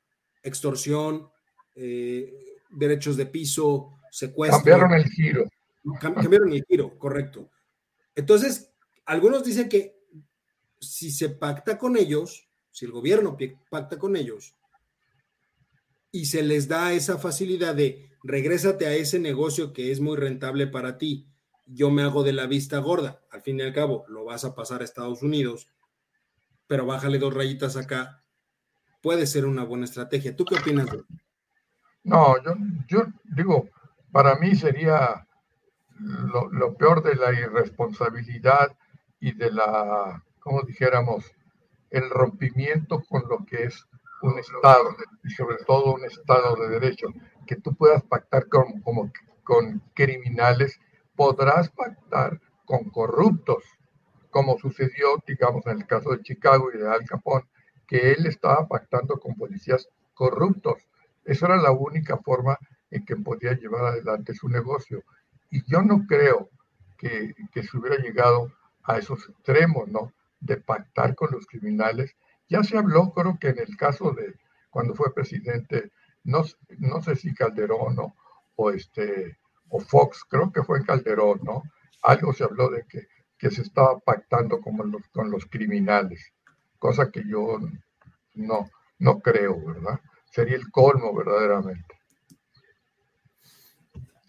Extorsión, eh, derechos de piso, secuestro. Cambiaron el giro. Cambiaron el giro, correcto. Entonces, algunos dicen que si se pacta con ellos, si el gobierno pacta con ellos y se les da esa facilidad de regrésate a ese negocio que es muy rentable para ti, yo me hago de la vista gorda, al fin y al cabo lo vas a pasar a Estados Unidos, pero bájale dos rayitas acá, puede ser una buena estrategia. ¿Tú qué opinas? No, yo, yo digo, para mí sería lo, peor de la irresponsabilidad y de la, como dijéramos, el rompimiento con lo que es un Estado y sobre todo un Estado de Derecho, que tú puedas pactar con, con criminales, podrás pactar con corruptos, como sucedió, digamos, en el caso de Chicago y de Al Capone, que él estaba pactando con policías corruptos. Esa era la única forma en que podía llevar adelante su negocio. Y yo no creo que, se hubiera llegado a esos extremos, ¿no? De pactar con los criminales. Ya se habló, creo que en el caso de cuando fue presidente, no, no sé si Calderón ¿no? o, este, o Fox, creo que fue en Calderón, ¿no? Algo se habló de que, que se estaba pactando con los, con los criminales, cosa que yo no, no creo, ¿verdad? Sería el colmo verdaderamente.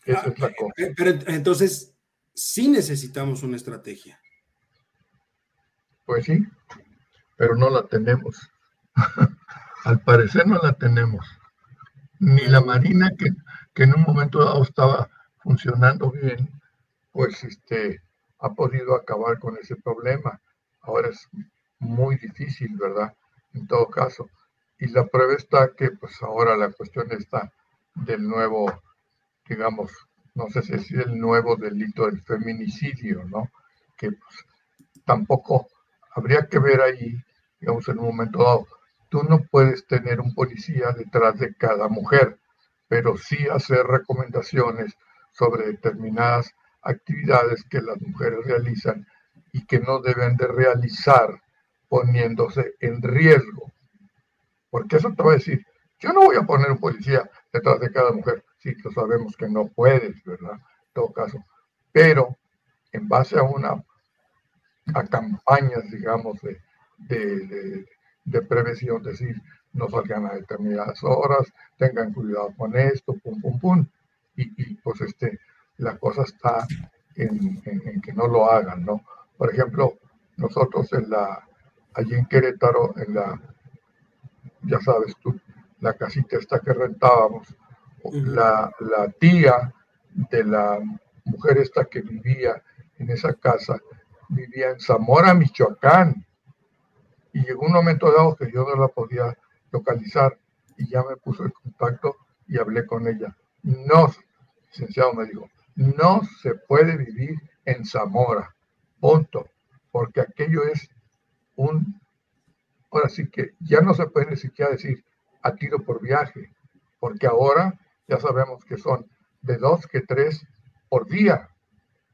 Esa es la cosa. Eh, pero entonces, sí necesitamos una estrategia. Pues sí, pero no la tenemos. Al parecer no la tenemos. Ni la Marina, que, que, en un momento dado estaba funcionando bien, pues este, ha podido acabar con ese problema. Ahora es muy difícil, ¿verdad? En todo caso. Y la prueba está que pues ahora la cuestión está del nuevo digamos, no sé si es el nuevo delito del feminicidio, ¿no? Que pues, tampoco habría que ver ahí, digamos, en un momento dado, tú no puedes tener un policía detrás de cada mujer, pero sí hacer recomendaciones sobre determinadas actividades que las mujeres realizan y que no deben de realizar poniéndose en riesgo. Porque eso te va a decir, yo no voy a poner un policía detrás de cada mujer, sí que sabemos que no puedes, ¿verdad? En todo caso. Pero en base a una a campañas, digamos, de, de, de, prevención, decir, no salgan a determinadas horas, tengan cuidado con esto, pum, pum, pum. Y, pues este, la cosa está en, en, que no lo hagan, ¿no? Por ejemplo, nosotros en la, allí en Querétaro, en la, ya sabes tú, la casita esta que rentábamos, la, tía de la mujer esta que vivía en esa casa, vivía en Zamora, Michoacán. Y llegó un momento dado que yo no la podía localizar y ya me puso en contacto y hablé con ella. No, licenciado me dijo, no se puede vivir en Zamora, punto, porque aquello es un, ahora sí que ya no se puede ni siquiera decir a tiro por viaje, porque ahora ya sabemos que son de dos que tres por día.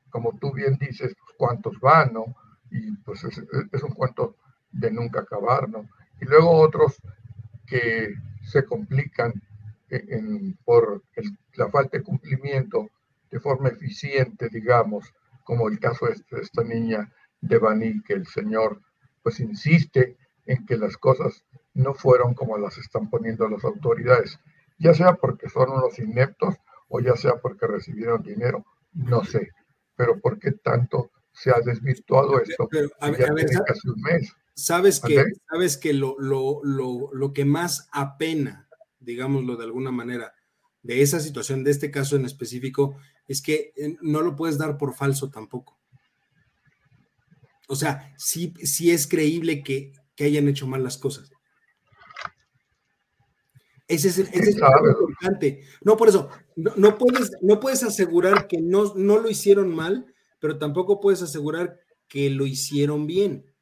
Como tú bien dices, pues, cuántos van, ¿no? Y pues es, un cuento de nunca acabar, ¿no? Y luego otros que se complican por la falta de cumplimiento de forma eficiente, digamos, como el caso de, de esta niña de Baní, que el señor pues insiste en que las cosas no fueron como las están poniendo las autoridades ya sea porque son unos ineptos o ya sea porque recibieron dinero, no sé. Pero ¿por qué tanto se ha desvirtuado esto? casi un mes. Sabes que, sabes que lo, lo, lo, lo que más apena, digámoslo de alguna manera, de esa situación, de este caso en específico, es que eh, no lo puedes dar por falso tampoco. O sea, sí, sí es creíble que, que hayan hecho mal las cosas. Ese es, el, importante. No, por eso, no, puedes, no puedes asegurar que no, no lo hicieron mal, pero tampoco puedes asegurar que lo hicieron bien.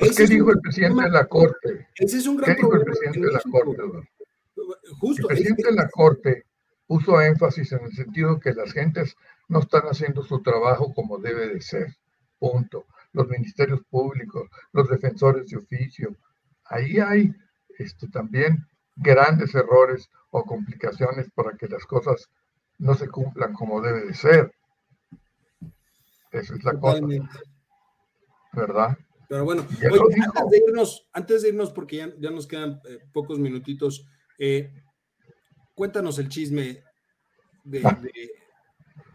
¿Qué dijo el presidente de la Corte? Ese es un gran ¿Qué dijo el presidente de la Corte? Justo, el presidente de la Corte puso énfasis en el sentido que las gentes no están haciendo su trabajo como debe de ser. Punto. Los ministerios públicos, los defensores de oficio. Ahí hay este, también grandes errores o complicaciones para que las cosas no se cumplan como debe de ser. Esa es la cosa. ¿Verdad? Pero bueno, antes, de irnos, antes de irnos, porque ya, nos quedan eh, pocos minutitos, eh, cuéntanos el chisme de, ah.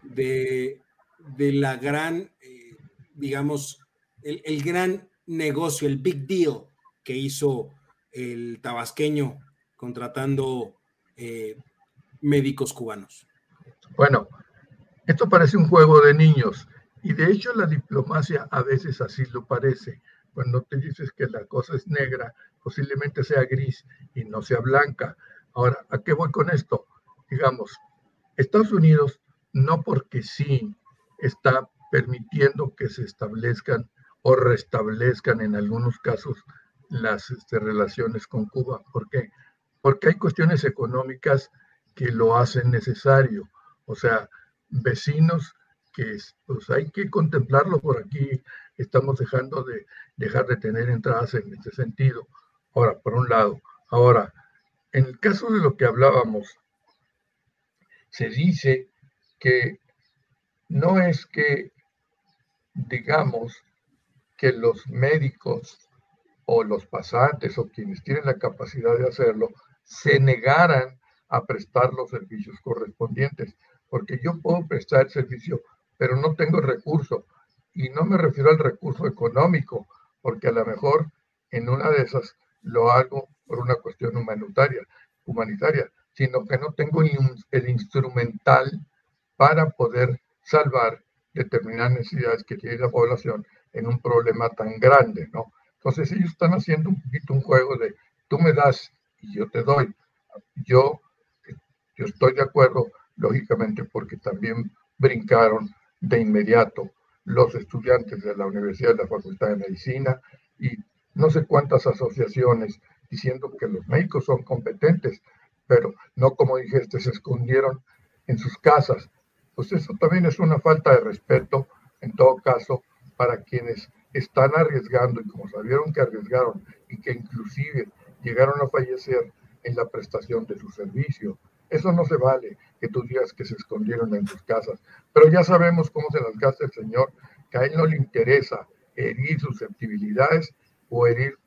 de, la gran, eh, digamos, el, el, gran negocio, el big deal que hizo el tabasqueño contratando médicos cubanos. Bueno, esto parece un juego de niños y de hecho la diplomacia a veces así lo parece. Cuando te dices que la cosa es negra, posiblemente sea gris y no sea blanca. Ahora, ¿a qué voy con esto? Digamos, Estados Unidos no porque sí está permitiendo que se establezcan o restablezcan en algunos casos las este, relaciones con Cuba. ¿Por qué? Porque hay cuestiones económicas que lo hacen necesario. O sea, vecinos que pues hay que contemplarlo por aquí, estamos dejando de dejar de tener entradas en ese sentido. Ahora, por un lado. Ahora, en el caso de lo que hablábamos, se dice que no es que digamos que los médicos o los pasantes o quienes tienen la capacidad de hacerlo se negaran a prestar los servicios correspondientes, porque yo puedo prestar el servicio pero no tengo recurso. Y no me refiero al recurso económico, porque a lo mejor en una de esas lo hago por una cuestión humanitaria, humanitaria sino que no tengo el instrumental para poder salvar determinadas necesidades que tiene la población en un problema tan grande, ¿no? Entonces ellos están haciendo un un juego de tú me das y yo te doy. Yo, yo estoy de acuerdo, lógicamente, porque también brincaron de inmediato los estudiantes de la Universidad de la Facultad de Medicina y no sé cuántas asociaciones diciendo que los médicos son competentes, pero no como dijiste, se escondieron en sus casas. Pues eso también es una falta de respeto, en todo caso, para quienes están arriesgando y como sabieron que arriesgaron y que inclusive llegaron a fallecer en la prestación de su servicio. Eso no se vale, que tú digas que se escondieron en sus casas. Pero ya sabemos cómo se las gasta el Señor, que a Él no le interesa herir susceptibilidades o herir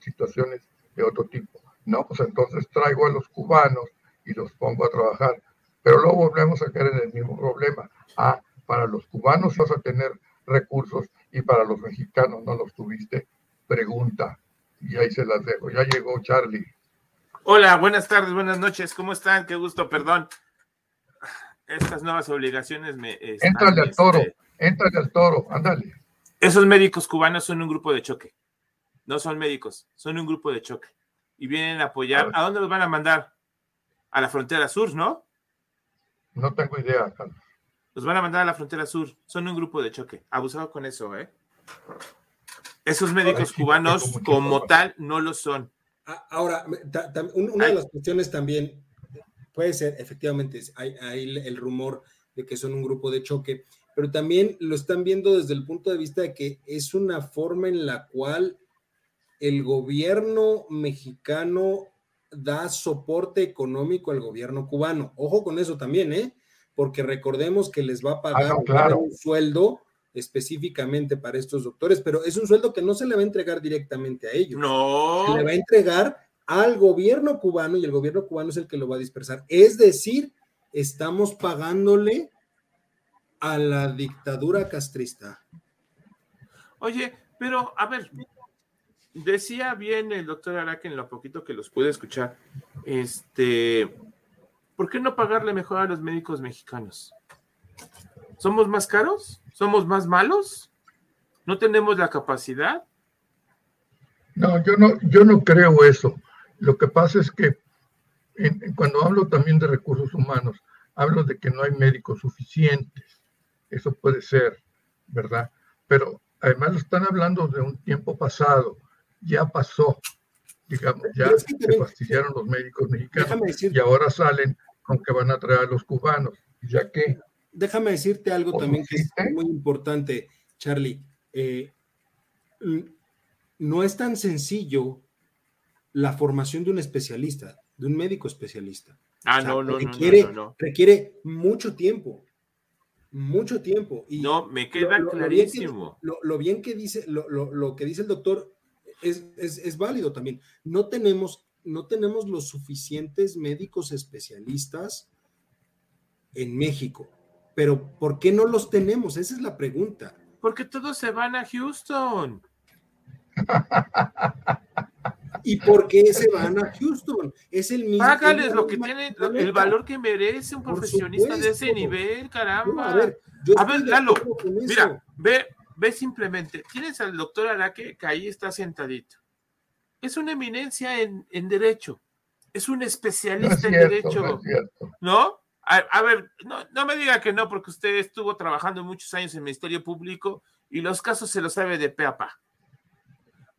situaciones de otro tipo. No, pues entonces traigo a los cubanos y los pongo a trabajar. Pero luego volvemos a caer en el mismo problema. Ah, para los cubanos vas a tener recursos y para los mexicanos no los tuviste. Pregunta. Y ahí se las dejo. Ya llegó Charlie. Hola, buenas tardes, buenas noches, ¿cómo están? Qué gusto, perdón. Estas nuevas obligaciones me. Entrale al toro, este, entrale al toro, ándale. Esos médicos cubanos son un grupo de choque. No son médicos, son un grupo de choque. Y vienen a apoyar. ¿A, dónde los van a mandar? A la frontera sur, ¿no? No tengo idea, Carlos. Los van a mandar a la frontera sur. Son un grupo de choque. Abusado con eso, ¿eh? Esos médicos cubanos, como tal, no lo son. Ahora, una de las cuestiones también puede ser, efectivamente, hay, el rumor de que son un grupo de choque, pero también lo están viendo desde el punto de vista de que es una forma en la cual el gobierno mexicano da soporte económico al gobierno cubano. Ojo con eso también, ¿eh? Porque recordemos que les va a pagar ah, un sueldo específicamente para estos doctores, pero es un sueldo que no se le va a entregar directamente a ellos. No. Se le va a entregar al gobierno cubano y el gobierno cubano es el que lo va a dispersar. Es decir, estamos pagándole a la dictadura castrista. Oye, pero a ver, decía bien el doctor Araque en lo poquito que los pude escuchar, este, ¿por qué no pagarle mejor a los médicos mexicanos? ¿Somos más caros? ¿Somos más malos? ¿No tenemos la capacidad? No, yo no, yo no creo eso. Lo que pasa es que cuando hablo también de recursos humanos, hablo de que no hay médicos suficientes. Eso puede ser, ¿verdad? Pero además están hablando de un tiempo pasado. Ya pasó. Digamos, ya se fastidiaron los médicos mexicanos y ahora salen con que van a traer a los cubanos. Ya que déjame decirte algo también que es muy importante, Charlie. Eh, no es tan sencillo la formación de un especialista, de un médico especialista. Ah, no, no, requiere, no, no, Requiere mucho tiempo, mucho tiempo. Y no, me queda clarísimo. Lo bien que, dice, lo, que dice el doctor es, es, válido también. No tenemos, no tenemos los suficientes médicos especialistas en México. Pero ¿por qué no los tenemos? Esa es la pregunta. Porque todos se van a Houston. ¿Y por qué se van a Houston? Es el mismo. Págales lo que tiene, el valor que merece un profesionista de ese nivel, caramba. a ver, Lalo, mira, ve, ve simplemente, tienes al doctor Araque que ahí está sentadito. Es una eminencia en, derecho, es un especialista en derecho, ¿no? A, ver, no, no, me diga que no, porque usted estuvo trabajando muchos años en el Ministerio Público y los casos se los sabe de pe a.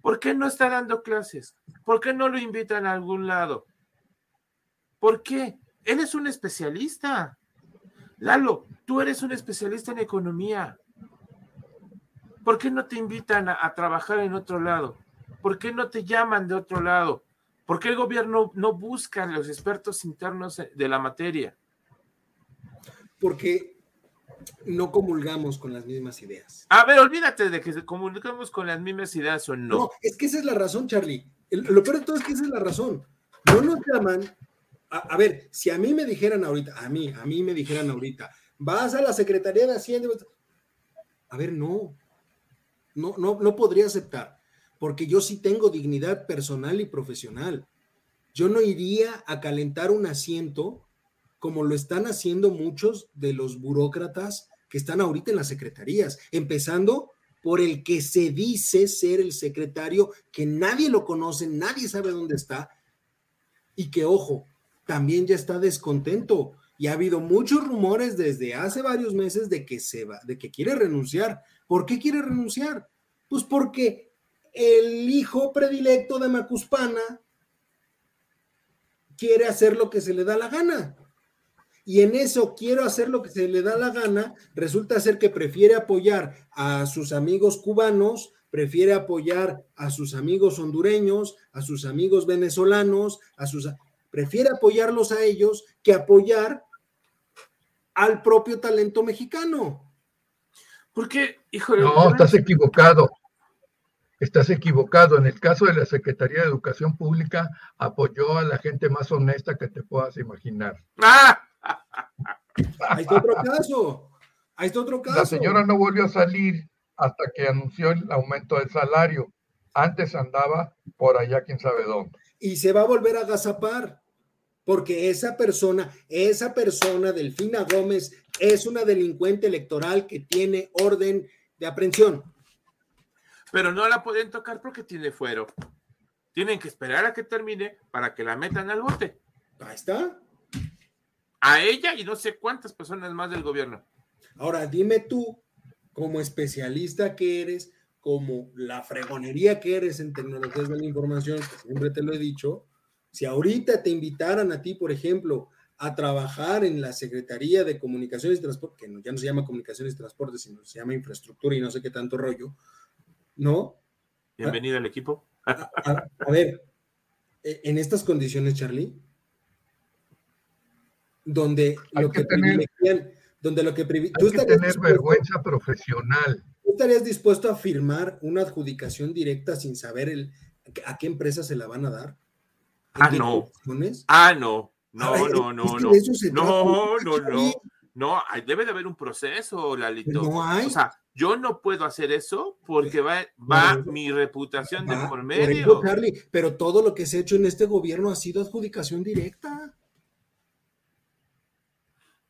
¿Por qué no está dando clases? ¿Por qué no lo invitan a algún lado? ¿Por qué? Él es un especialista. Lalo, tú eres un especialista en economía. ¿Por qué no te invitan a, trabajar en otro lado? ¿Por qué no te llaman de otro lado? ¿Por qué el gobierno no busca a los expertos internos de la materia? Porque no comulgamos con las mismas ideas. A ver, olvídate de que comulgamos con las mismas ideas o no. No, es que esa es la razón, Charlie. lo peor de todo es que esa es la razón. No nos llaman. A, ver, si a mí me dijeran ahorita, a mí, a mí me dijeran ahorita, vas a la Secretaría de Hacienda. A ver, no. No, no, no podría aceptar. Porque yo sí tengo dignidad personal y profesional. Yo no iría a calentar un asiento como lo están haciendo muchos de los burócratas que están ahorita en las secretarías, empezando por el que se dice ser el secretario, que nadie lo conoce, nadie sabe dónde está, y que, ojo, también ya está descontento. Y ha habido muchos rumores desde hace varios meses de que se va, de que quiere renunciar. ¿Por qué quiere renunciar? Pues porque el hijo predilecto de Macuspana quiere hacer lo que se le da la gana y en eso quiero hacer lo que se le da la gana, resulta ser que prefiere apoyar a sus amigos cubanos, prefiere apoyar a sus amigos hondureños, a sus amigos venezolanos, a sus prefiere apoyarlos a ellos que apoyar al propio talento mexicano. Porque, híjole. No, estás equivocado. Estás equivocado. En el caso de la Secretaría de Educación Pública, apoyó a la gente más honesta que te puedas imaginar. ¡Ah! Ahí está otro caso. Ahí está otro caso. La señora no volvió a salir hasta que anunció el aumento del salario. Antes andaba por allá, quién sabe dónde. Y se va a volver a agazapar, porque esa persona, esa persona, Delfina Gómez, es una delincuente electoral que tiene orden de aprehensión. Pero no la pueden tocar porque tiene fuero. Tienen que esperar a que termine para que la metan al bote. Ahí está a ella y no sé cuántas personas más del gobierno. Ahora, dime tú, como especialista que eres, como la fregonería que eres en tecnologías de la información, siempre te lo he dicho, si ahorita te invitaran a ti, por ejemplo, a trabajar en la Secretaría de Comunicaciones y Transporte, que ya no se llama Comunicaciones y Transporte, sino se llama Infraestructura y no sé qué tanto rollo, ¿no? Bienvenido al equipo. a ver, e, en estas condiciones, Charlie, donde lo que, privilegian, donde lo que tú que tener vergüenza profesional. ¿Tú estarías dispuesto a firmar una adjudicación directa sin saber el, a qué empresa se la van a dar? Ah, no. Ah, no. No, no, no, no. No, no, no. No, debe de haber un proceso, Lalito. No hay. O sea, yo no puedo hacer eso porque va, va mi reputación de por medio. pero todo lo que se ha hecho en este gobierno ha sido adjudicación directa.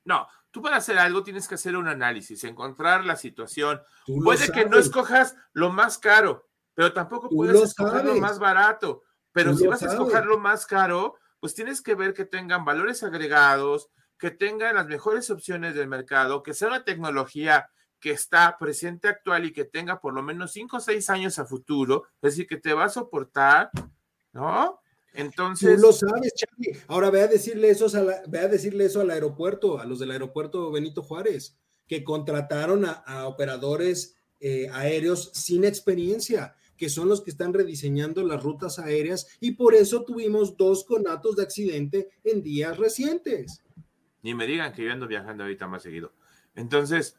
No, tú para hacer algo tienes que hacer un análisis, encontrar la situación. Puede que no escojas lo más caro, pero tampoco puedes escoger lo más barato. Pero si vas a escoger lo más caro, pues tienes que ver que tengan valores agregados, que tengan las mejores opciones del mercado, que sea una tecnología que está presente actual y que tenga por lo menos 5 o 6 años a futuro, es decir, que te va a soportar, ¿no? Entonces. Tú lo sabes, Charlie. Ahora ve a decirle eso, a ve a decirle eso al aeropuerto, a los del aeropuerto Benito Juárez, que contrataron a, operadores eh, aéreos sin experiencia. que son los que están rediseñando las rutas aéreas y por eso tuvimos dos conatos de accidente en días recientes. Ni me digan que yo ando viajando ahorita más seguido. Entonces,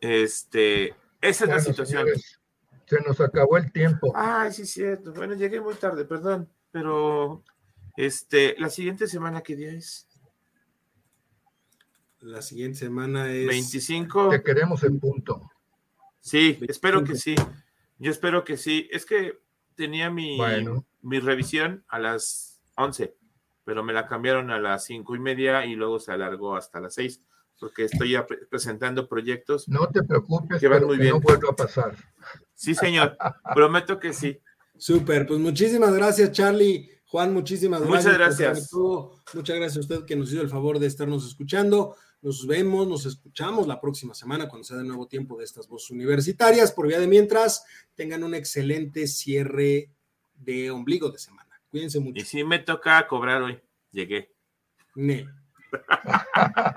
este, esa es la situación. se nos acabó el tiempo. Ay, sí, cierto. Bueno, llegué muy tarde, perdón, pero este, la siguiente semana, ¿qué día es? La siguiente semana es 25. Te queremos en punto. Sí, espero que sí. Yo espero que sí. Es que tenía mi, mi revisión a las 11, pero me la cambiaron a las cinco y media y luego se alargó hasta las 6 porque estoy ya presentando proyectos. No te preocupes, que van muy bien. no vuelva a pasar. Sí, señor, prometo que sí. Súper, pues muchísimas gracias, Charlie. Juan, muchísimas gracias. Muchas gracias. Muchas gracias a usted que nos hizo el favor de estarnos escuchando. Nos vemos, nos escuchamos la próxima semana cuando sea de nuevo tiempo de estas voces universitarias. Por vía de mientras, tengan un excelente cierre de ombligo de semana. Cuídense mucho. Y si me toca cobrar hoy, llegué. Ne.